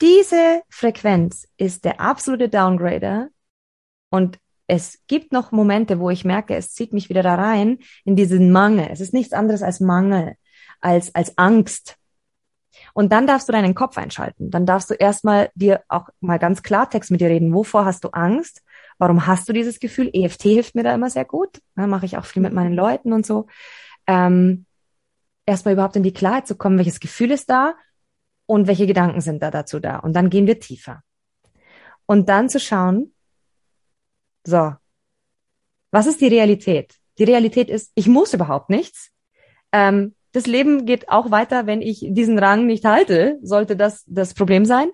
diese Frequenz ist der absolute Downgrader und es gibt noch Momente, wo ich merke, es zieht mich wieder da rein in diesen Mangel. Es ist nichts anderes als Mangel, als, als Angst. Und dann darfst du deinen Kopf einschalten. Dann darfst du erstmal dir auch mal ganz Klartext mit dir reden. Wovor hast du Angst? Warum hast du dieses Gefühl? EFT hilft mir da immer sehr gut. Da mache ich auch viel mit meinen Leuten und so. Ähm, erstmal überhaupt in die Klarheit zu kommen, welches Gefühl ist da und welche Gedanken sind da dazu da. Und dann gehen wir tiefer. Und dann zu schauen, so, was ist die Realität? Die Realität ist, ich muss überhaupt nichts. Ähm, das Leben geht auch weiter, wenn ich diesen Rang nicht halte, sollte das das Problem sein.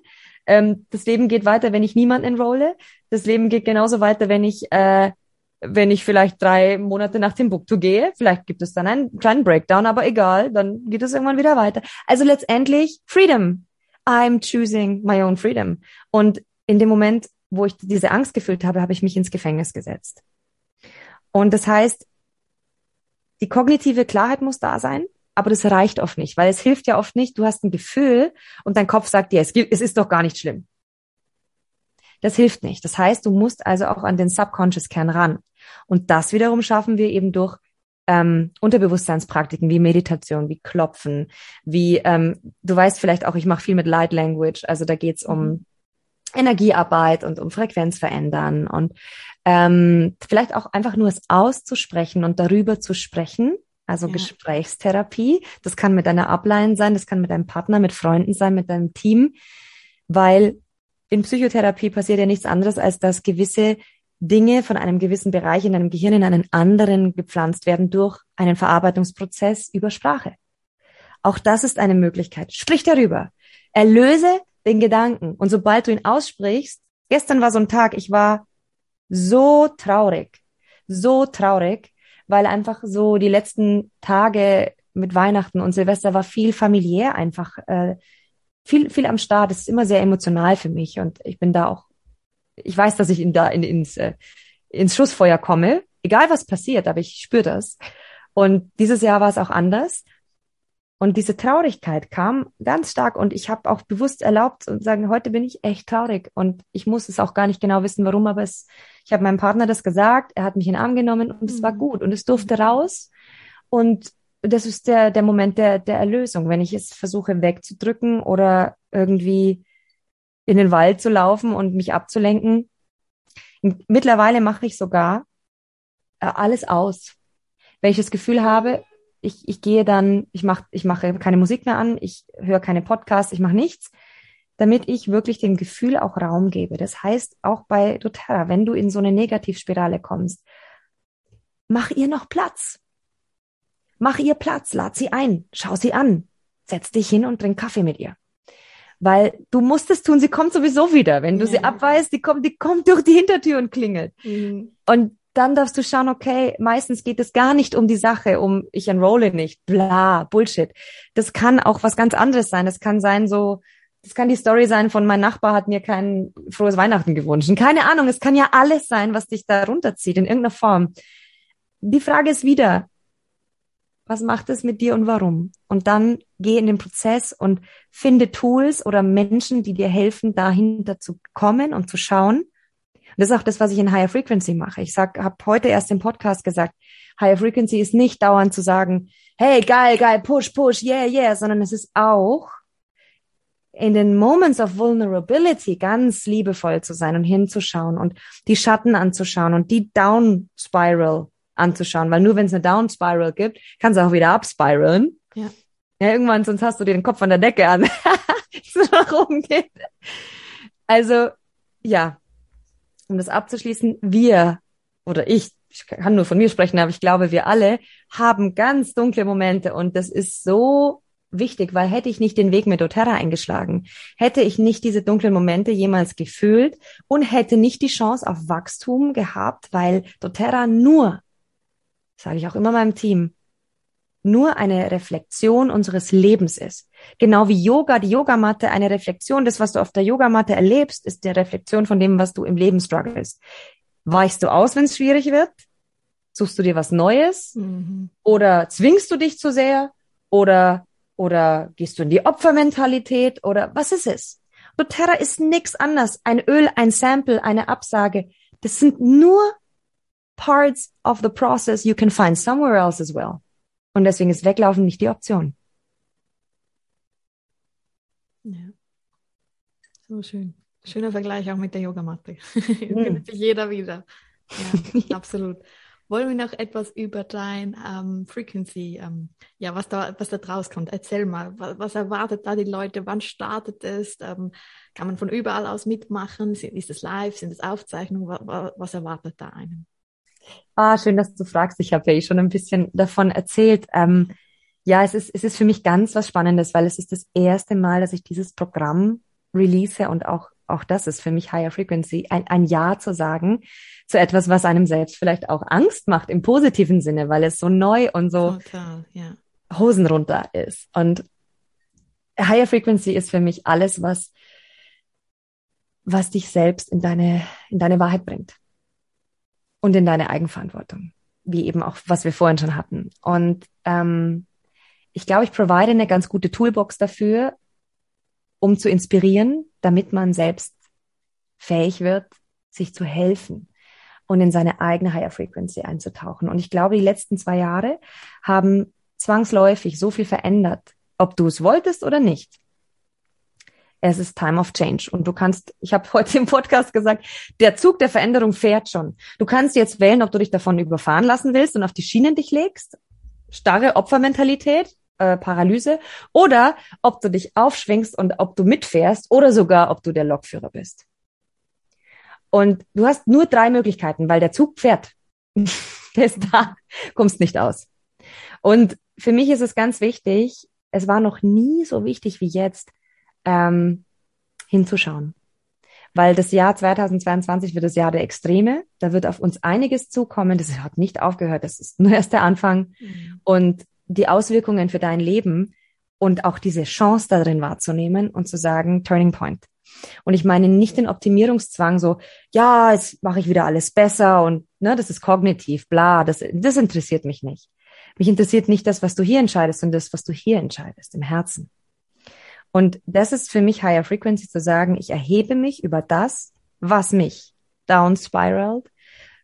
Ähm, das Leben geht weiter, wenn ich niemanden enrolle. Das Leben geht genauso weiter, wenn ich, äh, wenn ich vielleicht drei Monate nach Timbuktu gehe. Vielleicht gibt es dann einen kleinen Breakdown, aber egal, dann geht es irgendwann wieder weiter. Also letztendlich Freedom. I'm choosing my own freedom. Und in dem Moment, wo ich diese Angst gefühlt habe, habe ich mich ins Gefängnis gesetzt. Und das heißt, die kognitive Klarheit muss da sein, aber das reicht oft nicht, weil es hilft ja oft nicht, du hast ein Gefühl und dein Kopf sagt dir, es, es ist doch gar nicht schlimm. Das hilft nicht. Das heißt, du musst also auch an den Subconscious-Kern ran. Und das wiederum schaffen wir eben durch ähm, Unterbewusstseinspraktiken wie Meditation, wie Klopfen, wie ähm, du weißt vielleicht auch, ich mache viel mit Light Language, also da geht's um mhm. Energiearbeit und um Frequenz verändern und ähm, vielleicht auch einfach nur es auszusprechen und darüber zu sprechen. Also ja. Gesprächstherapie. Das kann mit einer Upline sein, das kann mit deinem Partner, mit Freunden sein, mit deinem Team, weil in Psychotherapie passiert ja nichts anderes, als dass gewisse Dinge von einem gewissen Bereich in deinem Gehirn in einen anderen gepflanzt werden durch einen Verarbeitungsprozess über Sprache. Auch das ist eine Möglichkeit. Sprich darüber. Erlöse den Gedanken. Und sobald du ihn aussprichst, gestern war so ein Tag, ich war so traurig, so traurig, weil einfach so die letzten Tage mit Weihnachten und Silvester war viel familiär einfach, äh, viel, viel am Start. Es ist immer sehr emotional für mich und ich bin da auch, ich weiß, dass ich in da in, ins, äh, ins Schussfeuer komme, egal was passiert, aber ich spüre das. Und dieses Jahr war es auch anders. Und diese Traurigkeit kam ganz stark und ich habe auch bewusst erlaubt zu sagen, heute bin ich echt traurig und ich muss es auch gar nicht genau wissen, warum, aber es, ich habe meinem Partner das gesagt, er hat mich in den Arm genommen und es war mhm. gut und es durfte raus und das ist der, der Moment der, der Erlösung, wenn ich es versuche wegzudrücken oder irgendwie in den Wald zu laufen und mich abzulenken. Mittlerweile mache ich sogar äh, alles aus. Wenn ich das Gefühl habe, ich, ich gehe dann, ich mache ich mache keine Musik mehr an, ich höre keine Podcasts, ich mache nichts, damit ich wirklich dem Gefühl auch Raum gebe. Das heißt, auch bei doTERRA, wenn du in so eine Negativspirale kommst, mach ihr noch Platz. Mach ihr Platz, lad sie ein, schau sie an, setz dich hin und trink Kaffee mit ihr. Weil du musst es tun, sie kommt sowieso wieder. Wenn du ja. sie abweist, die kommt, die kommt durch die Hintertür und klingelt. Mhm. Und dann darfst du schauen, okay, meistens geht es gar nicht um die Sache, um ich enrolle nicht, bla, Bullshit. Das kann auch was ganz anderes sein. Das kann sein so, das kann die Story sein von mein Nachbar hat mir kein frohes Weihnachten gewünscht. Keine Ahnung, es kann ja alles sein, was dich da runterzieht in irgendeiner Form. Die Frage ist wieder, was macht es mit dir und warum? Und dann geh in den Prozess und finde Tools oder Menschen, die dir helfen, dahinter zu kommen und zu schauen, das ist auch das, was ich in Higher Frequency mache. Ich sag, habe heute erst im Podcast gesagt, Higher Frequency ist nicht dauernd zu sagen, hey, geil, geil, push, push, yeah, yeah, sondern es ist auch in den Moments of Vulnerability ganz liebevoll zu sein und hinzuschauen und die Schatten anzuschauen und die Down Spiral anzuschauen, weil nur wenn es eine Down Spiral gibt, kann es auch wieder abspiralen. Ja. Ja, irgendwann, sonst hast du dir den Kopf an der Decke an, es nach oben geht. Also, ja, um das abzuschließen, wir oder ich, ich kann nur von mir sprechen, aber ich glaube, wir alle haben ganz dunkle Momente und das ist so wichtig, weil hätte ich nicht den Weg mit doTERRA eingeschlagen, hätte ich nicht diese dunklen Momente jemals gefühlt und hätte nicht die Chance auf Wachstum gehabt, weil doTERRA nur, sage ich auch immer meinem Team, nur eine Reflexion unseres Lebens ist. Genau wie Yoga, die Yogamatte eine Reflexion, das, was du auf der Yogamatte erlebst, ist die Reflexion von dem, was du im Leben strugglest. Weichst du aus, wenn es schwierig wird? Suchst du dir was Neues? Mhm. Oder zwingst du dich zu sehr? Oder, oder gehst du in die Opfermentalität? Oder was ist es? doTERRA ist nichts anderes. Ein Öl, ein Sample, eine Absage. Das sind nur parts of the process you can find somewhere else as well. Und deswegen ist Weglaufen nicht die Option. Ja. So schön. Schöner Vergleich auch mit der Yogamatte. Findet sich jeder wieder. Ja, absolut. Wollen wir noch etwas über dein ähm, Frequency, ähm, ja, was da, was da draus kommt? Erzähl mal, was, was erwartet da die Leute? Wann startet es? Ähm, kann man von überall aus mitmachen? Ist es live? Sind es Aufzeichnungen? Was, was erwartet da einen? Ah, schön, dass du fragst. Ich habe ja eh schon ein bisschen davon erzählt. Ähm, ja, es ist, es ist für mich ganz was Spannendes, weil es ist das erste Mal, dass ich dieses Programm release und auch, auch das ist für mich Higher Frequency, ein, ein Ja zu sagen zu etwas, was einem selbst vielleicht auch Angst macht im positiven Sinne, weil es so neu und so Total, ja. Hosen runter ist. Und Higher Frequency ist für mich alles, was, was dich selbst in deine, in deine Wahrheit bringt und in deine Eigenverantwortung, wie eben auch, was wir vorhin schon hatten. Und ähm, ich glaube, ich provide eine ganz gute Toolbox dafür, um zu inspirieren, damit man selbst fähig wird, sich zu helfen und in seine eigene Higher Frequency einzutauchen. Und ich glaube, die letzten zwei Jahre haben zwangsläufig so viel verändert, ob du es wolltest oder nicht es ist Time of Change. Und du kannst, ich habe heute im Podcast gesagt, der Zug der Veränderung fährt schon. Du kannst jetzt wählen, ob du dich davon überfahren lassen willst und auf die Schienen dich legst, starre Opfermentalität, äh, Paralyse, oder ob du dich aufschwingst und ob du mitfährst oder sogar, ob du der Lokführer bist. Und du hast nur drei Möglichkeiten, weil der Zug fährt. der ist da, kommst nicht aus. Und für mich ist es ganz wichtig, es war noch nie so wichtig wie jetzt, ähm, hinzuschauen. Weil das Jahr 2022 wird das Jahr der Extreme. Da wird auf uns einiges zukommen. Das hat nicht aufgehört. Das ist nur erst der Anfang. Mhm. Und die Auswirkungen für dein Leben und auch diese Chance darin wahrzunehmen und zu sagen, Turning Point. Und ich meine nicht den Optimierungszwang, so, ja, jetzt mache ich wieder alles besser und ne, das ist kognitiv, bla, das, das interessiert mich nicht. Mich interessiert nicht das, was du hier entscheidest, sondern das, was du hier entscheidest, im Herzen. Und das ist für mich Higher Frequency zu sagen, ich erhebe mich über das, was mich down spiralt,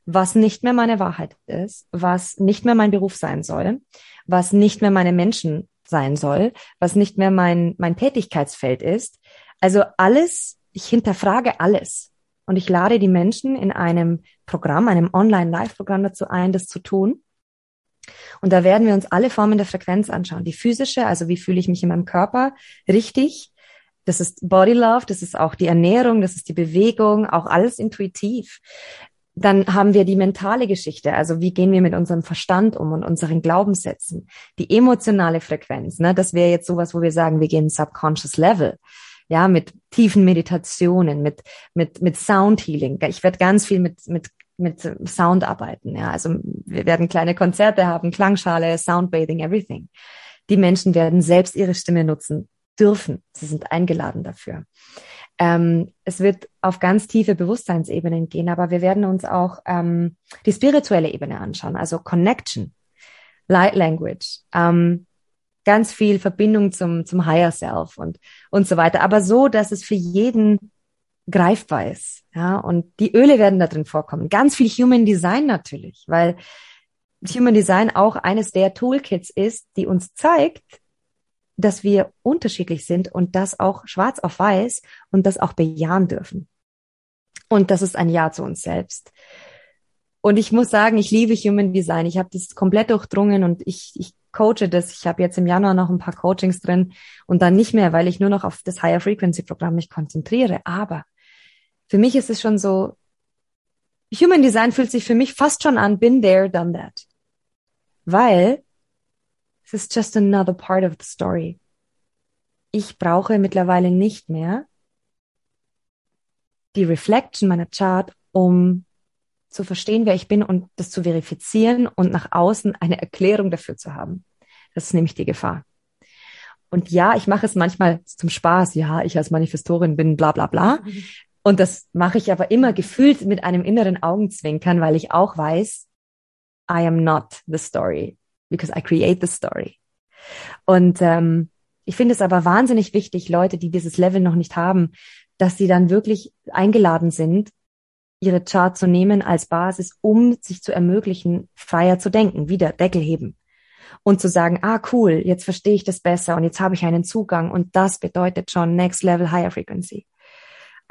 was nicht mehr meine Wahrheit ist, was nicht mehr mein Beruf sein soll, was nicht mehr meine Menschen sein soll, was nicht mehr mein, mein Tätigkeitsfeld ist. Also alles, ich hinterfrage alles. Und ich lade die Menschen in einem Programm, einem Online-Live-Programm dazu ein, das zu tun. Und da werden wir uns alle Formen der Frequenz anschauen. Die physische, also wie fühle ich mich in meinem Körper richtig. Das ist Body Love, das ist auch die Ernährung, das ist die Bewegung, auch alles intuitiv. Dann haben wir die mentale Geschichte, also wie gehen wir mit unserem Verstand um und unseren Glaubenssätzen. Die emotionale Frequenz, ne, das wäre jetzt sowas, wo wir sagen, wir gehen subconscious Level ja, mit tiefen Meditationen, mit, mit, mit Sound Healing. Ich werde ganz viel mit, mit mit Sound arbeiten. Ja, also wir werden kleine Konzerte haben, Klangschale, Soundbathing, everything. Die Menschen werden selbst ihre Stimme nutzen dürfen. Sie sind eingeladen dafür. Ähm, es wird auf ganz tiefe Bewusstseinsebenen gehen, aber wir werden uns auch ähm, die spirituelle Ebene anschauen, also Connection, Light Language, ähm, ganz viel Verbindung zum, zum Higher Self und, und so weiter. Aber so, dass es für jeden greifbar ist. Ja, und die Öle werden da drin vorkommen. Ganz viel Human Design natürlich, weil Human Design auch eines der Toolkits ist, die uns zeigt, dass wir unterschiedlich sind und das auch schwarz auf weiß und das auch bejahen dürfen. Und das ist ein Ja zu uns selbst. Und ich muss sagen, ich liebe Human Design. Ich habe das komplett durchdrungen und ich, ich coache das. Ich habe jetzt im Januar noch ein paar Coachings drin und dann nicht mehr, weil ich nur noch auf das Higher Frequency Programm mich konzentriere. Aber für mich ist es schon so, Human Design fühlt sich für mich fast schon an, been there, done that. Weil es ist just another part of the story. ich brauche mittlerweile nicht mehr die Reflection meiner Chart, um zu verstehen, wer ich bin und das zu verifizieren und nach außen eine Erklärung dafür zu haben. Das ist nämlich die Gefahr. Und ja, ich mache es manchmal zum Spaß. Ja, ich als Manifestorin bin bla bla bla. Mhm. Und das mache ich aber immer gefühlt mit einem inneren Augenzwinkern, weil ich auch weiß, I am not the story, because I create the story. Und ähm, ich finde es aber wahnsinnig wichtig, Leute, die dieses Level noch nicht haben, dass sie dann wirklich eingeladen sind, ihre Chart zu nehmen als Basis, um sich zu ermöglichen, freier zu denken, wieder Deckel heben und zu sagen, ah cool, jetzt verstehe ich das besser und jetzt habe ich einen Zugang und das bedeutet schon Next Level Higher Frequency.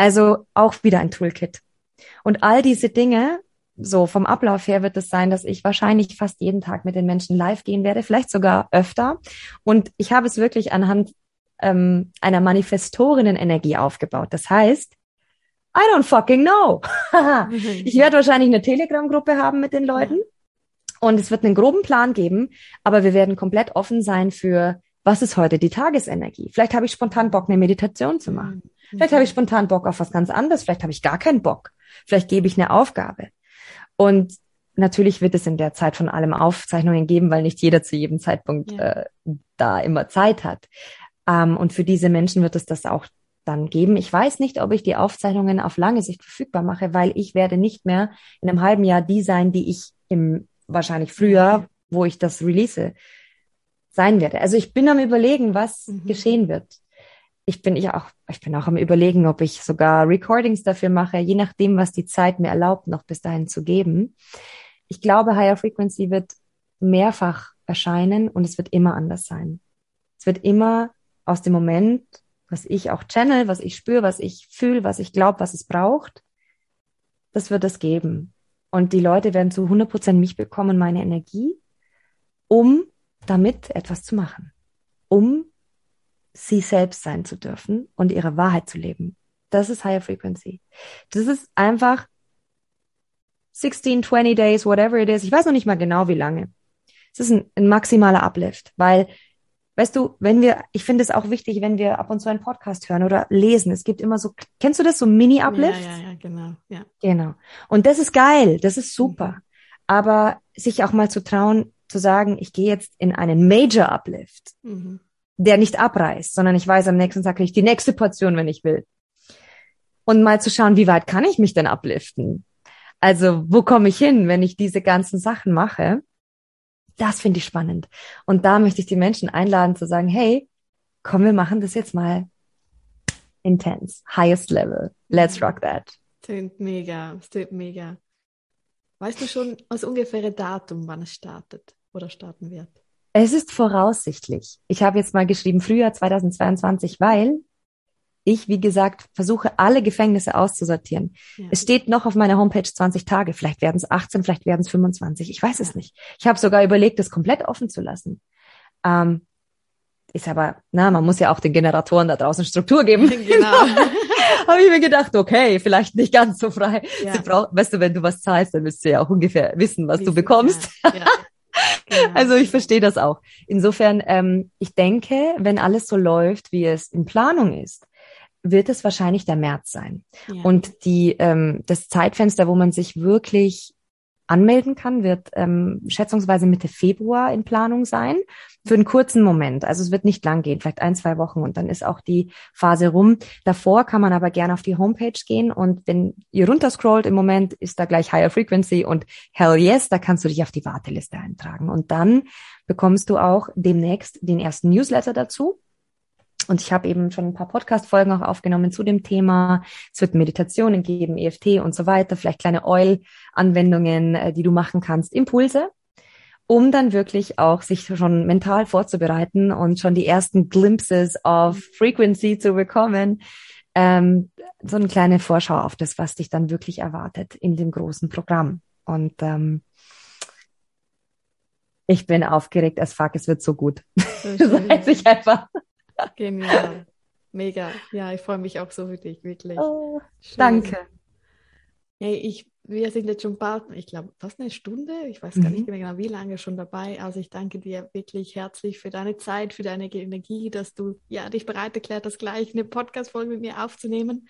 Also auch wieder ein Toolkit. Und all diese Dinge, so vom Ablauf her wird es sein, dass ich wahrscheinlich fast jeden Tag mit den Menschen live gehen werde, vielleicht sogar öfter. Und ich habe es wirklich anhand ähm, einer Manifestorinnen-Energie aufgebaut. Das heißt, I don't fucking know. ich werde wahrscheinlich eine Telegram-Gruppe haben mit den Leuten. Und es wird einen groben Plan geben, aber wir werden komplett offen sein für, was ist heute die Tagesenergie? Vielleicht habe ich spontan Bock, eine Meditation zu machen. Vielleicht habe ich spontan Bock auf was ganz anderes. Vielleicht habe ich gar keinen Bock. Vielleicht gebe ich eine Aufgabe. Und natürlich wird es in der Zeit von allem Aufzeichnungen geben, weil nicht jeder zu jedem Zeitpunkt ja. äh, da immer Zeit hat. Ähm, und für diese Menschen wird es das auch dann geben. Ich weiß nicht, ob ich die Aufzeichnungen auf lange Sicht verfügbar mache, weil ich werde nicht mehr in einem halben Jahr die sein, die ich im wahrscheinlich früher, wo ich das release, sein werde. Also ich bin am überlegen, was mhm. geschehen wird. Ich bin ich auch, ich bin auch am überlegen, ob ich sogar Recordings dafür mache, je nachdem, was die Zeit mir erlaubt, noch bis dahin zu geben. Ich glaube, Higher Frequency wird mehrfach erscheinen und es wird immer anders sein. Es wird immer aus dem Moment, was ich auch channel, was ich spüre, was ich fühle, was ich glaube, was es braucht, das wird es geben. Und die Leute werden zu 100 Prozent mich bekommen, meine Energie, um damit etwas zu machen, um sie selbst sein zu dürfen und ihre Wahrheit zu leben. Das ist Higher Frequency. Das ist einfach 16, 20 days, whatever it is. Ich weiß noch nicht mal genau, wie lange. Es ist ein, ein maximaler Uplift, weil weißt du, wenn wir, ich finde es auch wichtig, wenn wir ab und zu einen Podcast hören oder lesen. Es gibt immer so, kennst du das, so Mini-Uplifts? Ja, ja, ja, genau, ja. Genau. Und das ist geil, das ist super. Mhm. Aber sich auch mal zu trauen, zu sagen, ich gehe jetzt in einen Major-Uplift, mhm. Der nicht abreißt, sondern ich weiß, am nächsten Tag kriege ich die nächste Portion, wenn ich will. Und mal zu schauen, wie weit kann ich mich denn upliften? Also, wo komme ich hin, wenn ich diese ganzen Sachen mache? Das finde ich spannend. Und da möchte ich die Menschen einladen zu sagen, hey, komm, wir machen das jetzt mal intense, highest level. Let's rock that. Tönt mega, tönt mega. Weißt du schon das ungefähre Datum, wann es startet oder starten wird? Es ist voraussichtlich. Ich habe jetzt mal geschrieben Frühjahr 2022, weil ich, wie gesagt, versuche alle Gefängnisse auszusortieren. Ja. Es steht noch auf meiner Homepage 20 Tage. Vielleicht werden es 18, vielleicht werden es 25. Ich weiß es nicht. Ich habe sogar überlegt, es komplett offen zu lassen. Ähm, ist aber, na, man muss ja auch den Generatoren da draußen Struktur geben. Genau. habe ich mir gedacht, okay, vielleicht nicht ganz so frei. Ja. Sie brauch, weißt du, wenn du was zahlst, dann wirst du ja auch ungefähr wissen, was wissen, du bekommst. Ja. Genau. Also ich verstehe das auch. Insofern, ähm, ich denke, wenn alles so läuft, wie es in Planung ist, wird es wahrscheinlich der März sein. Ja. Und die, ähm, das Zeitfenster, wo man sich wirklich anmelden kann, wird ähm, schätzungsweise Mitte Februar in Planung sein. Für einen kurzen Moment. Also es wird nicht lang gehen, vielleicht ein, zwei Wochen und dann ist auch die Phase rum. Davor kann man aber gerne auf die Homepage gehen und wenn ihr runterscrollt im Moment, ist da gleich Higher Frequency und Hell Yes, da kannst du dich auf die Warteliste eintragen. Und dann bekommst du auch demnächst den ersten Newsletter dazu. Und ich habe eben schon ein paar Podcast-Folgen auch aufgenommen zu dem Thema. Es wird Meditationen geben, EFT und so weiter, vielleicht kleine Oil-Anwendungen, äh, die du machen kannst, Impulse, um dann wirklich auch sich schon mental vorzubereiten und schon die ersten Glimpses of Frequency zu bekommen. Ähm, so eine kleine Vorschau auf das, was dich dann wirklich erwartet in dem großen Programm. Und ähm, ich bin aufgeregt as fuck, es wird so gut. So das weiß ich einfach. Genial. Mega. Ja, ich freue mich auch so für dich, wirklich. Oh, danke. Hey, ich wir sind jetzt schon bald, ich glaube, fast eine Stunde, ich weiß gar mhm. nicht mehr genau, wie lange schon dabei. Also ich danke dir wirklich herzlich für deine Zeit, für deine Energie, dass du ja dich bereit erklärt hast, gleich eine Podcast-Folge mit mir aufzunehmen.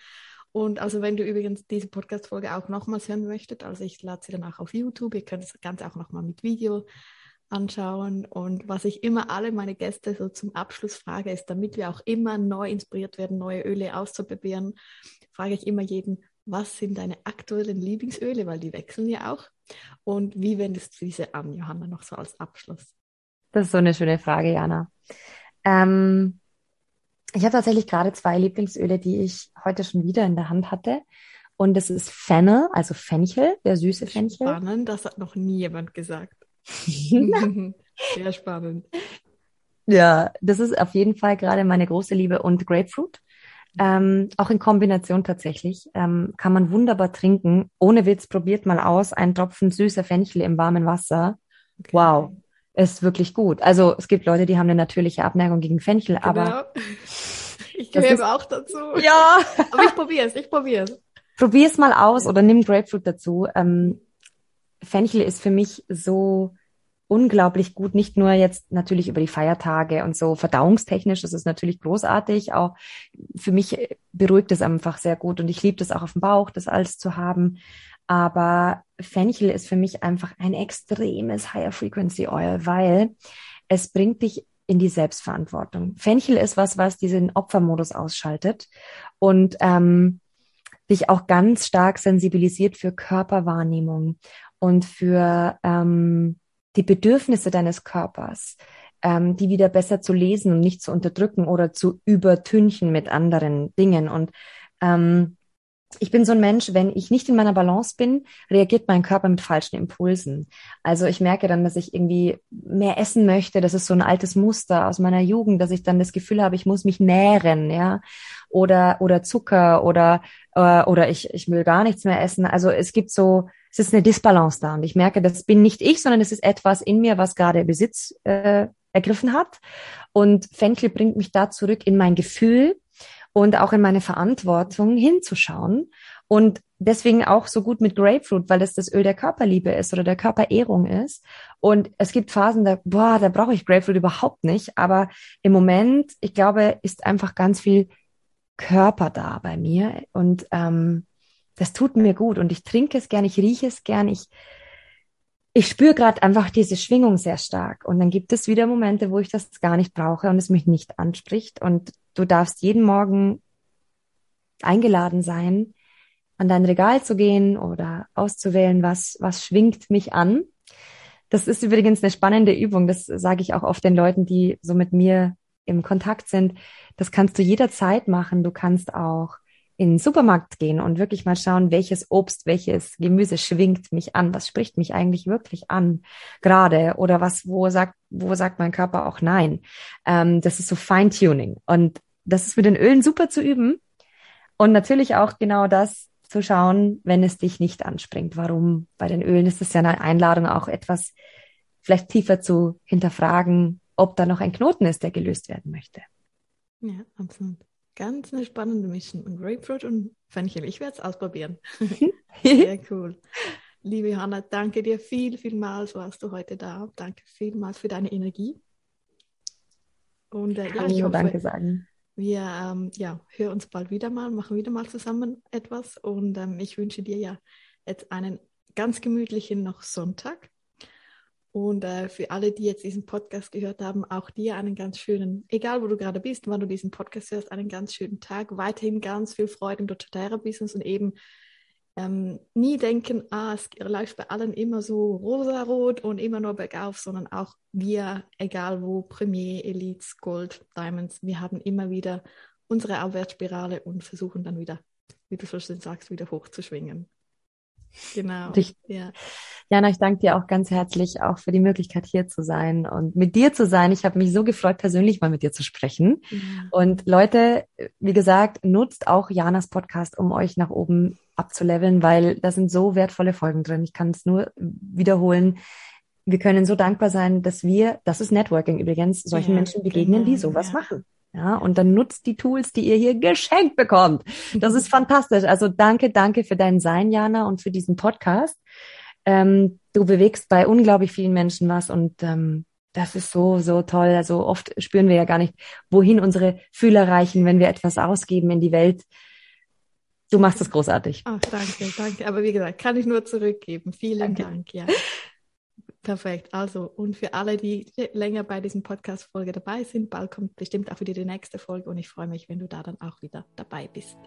Und also wenn du übrigens diese Podcast-Folge auch nochmals hören möchtest, also ich lade sie dann auch auf YouTube, ihr könnt das Ganze auch nochmal mit Video anschauen. Und was ich immer alle meine Gäste so zum Abschluss frage, ist, damit wir auch immer neu inspiriert werden, neue Öle auszuprobieren, frage ich immer jeden, was sind deine aktuellen Lieblingsöle, weil die wechseln ja auch. Und wie wendest du diese an, Johanna, noch so als Abschluss? Das ist so eine schöne Frage, Jana. Ähm, ich habe tatsächlich gerade zwei Lieblingsöle, die ich heute schon wieder in der Hand hatte. Und das ist Fennel, also Fenchel, der süße Fenchel. Spannend, das hat noch nie jemand gesagt. Sehr spannend. Ja, das ist auf jeden Fall gerade meine große Liebe und Grapefruit. Ähm, auch in Kombination tatsächlich. Ähm, kann man wunderbar trinken. Ohne Witz, probiert mal aus. Ein Tropfen süßer Fenchel im warmen Wasser. Okay. Wow. Ist wirklich gut. Also es gibt Leute, die haben eine natürliche Abneigung gegen Fenchel, genau. aber. Ich gehöre auch dazu. Ja. aber ich probiere es, ich probiere es. Probier es mal aus oder nimm Grapefruit dazu. Ähm, Fenchel ist für mich so unglaublich gut, nicht nur jetzt natürlich über die Feiertage und so verdauungstechnisch, das ist natürlich großartig, auch für mich beruhigt es einfach sehr gut und ich liebe das auch auf dem Bauch, das alles zu haben. Aber Fenchel ist für mich einfach ein extremes Higher Frequency Oil, weil es bringt dich in die Selbstverantwortung. Fenchel ist was, was diesen Opfermodus ausschaltet und ähm, dich auch ganz stark sensibilisiert für Körperwahrnehmung und für ähm, die Bedürfnisse deines Körpers, ähm, die wieder besser zu lesen und nicht zu unterdrücken oder zu übertünchen mit anderen Dingen. Und ähm, ich bin so ein Mensch, wenn ich nicht in meiner Balance bin, reagiert mein Körper mit falschen Impulsen. Also ich merke dann, dass ich irgendwie mehr essen möchte. Das ist so ein altes Muster aus meiner Jugend, dass ich dann das Gefühl habe, ich muss mich nähren, ja, oder oder Zucker oder äh, oder ich ich will gar nichts mehr essen. Also es gibt so es ist eine Disbalance da und ich merke, das bin nicht ich, sondern es ist etwas in mir, was gerade Besitz äh, ergriffen hat. Und Fenchel bringt mich da zurück in mein Gefühl und auch in meine Verantwortung hinzuschauen. Und deswegen auch so gut mit Grapefruit, weil es das Öl der Körperliebe ist oder der Körperehrung ist. Und es gibt Phasen, da, boah, da brauche ich Grapefruit überhaupt nicht. Aber im Moment, ich glaube, ist einfach ganz viel Körper da bei mir. Und ähm, das tut mir gut und ich trinke es gern, ich rieche es gern, ich, ich spüre gerade einfach diese Schwingung sehr stark. Und dann gibt es wieder Momente, wo ich das gar nicht brauche und es mich nicht anspricht. Und du darfst jeden Morgen eingeladen sein, an dein Regal zu gehen oder auszuwählen, was, was schwingt mich an. Das ist übrigens eine spannende Übung. Das sage ich auch oft den Leuten, die so mit mir im Kontakt sind. Das kannst du jederzeit machen. Du kannst auch in den Supermarkt gehen und wirklich mal schauen, welches Obst, welches Gemüse schwingt mich an, was spricht mich eigentlich wirklich an gerade oder was, wo sagt, wo sagt mein Körper auch nein. Ähm, das ist so Feintuning und das ist mit den Ölen super zu üben und natürlich auch genau das zu schauen, wenn es dich nicht anspringt. Warum? Bei den Ölen ist es ja eine Einladung, auch etwas vielleicht tiefer zu hinterfragen, ob da noch ein Knoten ist, der gelöst werden möchte. Ja, absolut. Ganz eine spannende Mischung. Grapefruit und Fenchel. Ich werde es ausprobieren. Sehr cool. Liebe Johanna, danke dir viel, vielmals, warst du heute da. Danke vielmals für deine Energie. Und äh, ja, ich hoffe, danke sagen. Wir ähm, ja, hören uns bald wieder mal, machen wieder mal zusammen etwas. Und ähm, ich wünsche dir ja jetzt einen ganz gemütlichen noch Sonntag. Und äh, für alle, die jetzt diesen Podcast gehört haben, auch dir einen ganz schönen, egal wo du gerade bist, wann du diesen Podcast hörst, einen ganz schönen Tag. Weiterhin ganz viel Freude im Doterra-Business und eben ähm, nie denken, ah, es läuft bei allen immer so rosarot und immer nur bergauf, sondern auch wir, egal wo, Premier, Elites, Gold, Diamonds, wir haben immer wieder unsere Aufwärtsspirale und versuchen dann wieder, wie du so schön sagst, wieder hochzuschwingen. Genau. Ich, ja. Jana, ich danke dir auch ganz herzlich auch für die Möglichkeit hier zu sein und mit dir zu sein. Ich habe mich so gefreut, persönlich mal mit dir zu sprechen. Ja. Und Leute, wie gesagt, nutzt auch Janas Podcast, um euch nach oben abzuleveln, weil da sind so wertvolle Folgen drin. Ich kann es nur wiederholen. Wir können so dankbar sein, dass wir, das ist Networking übrigens, solchen ja, Menschen begegnen, genau, die sowas machen. Ja, und dann nutzt die Tools, die ihr hier geschenkt bekommt. Das ist fantastisch. Also danke, danke für dein Sein, Jana, und für diesen Podcast. Ähm, du bewegst bei unglaublich vielen Menschen was und ähm, das ist so, so toll. Also oft spüren wir ja gar nicht, wohin unsere Fühler reichen, wenn wir etwas ausgeben in die Welt. Du machst das großartig. Ach, danke, danke. Aber wie gesagt, kann ich nur zurückgeben. Vielen danke. Dank, ja. Perfekt. Also, und für alle, die länger bei diesem Podcast-Folge dabei sind, bald kommt bestimmt auch wieder die nächste Folge und ich freue mich, wenn du da dann auch wieder dabei bist.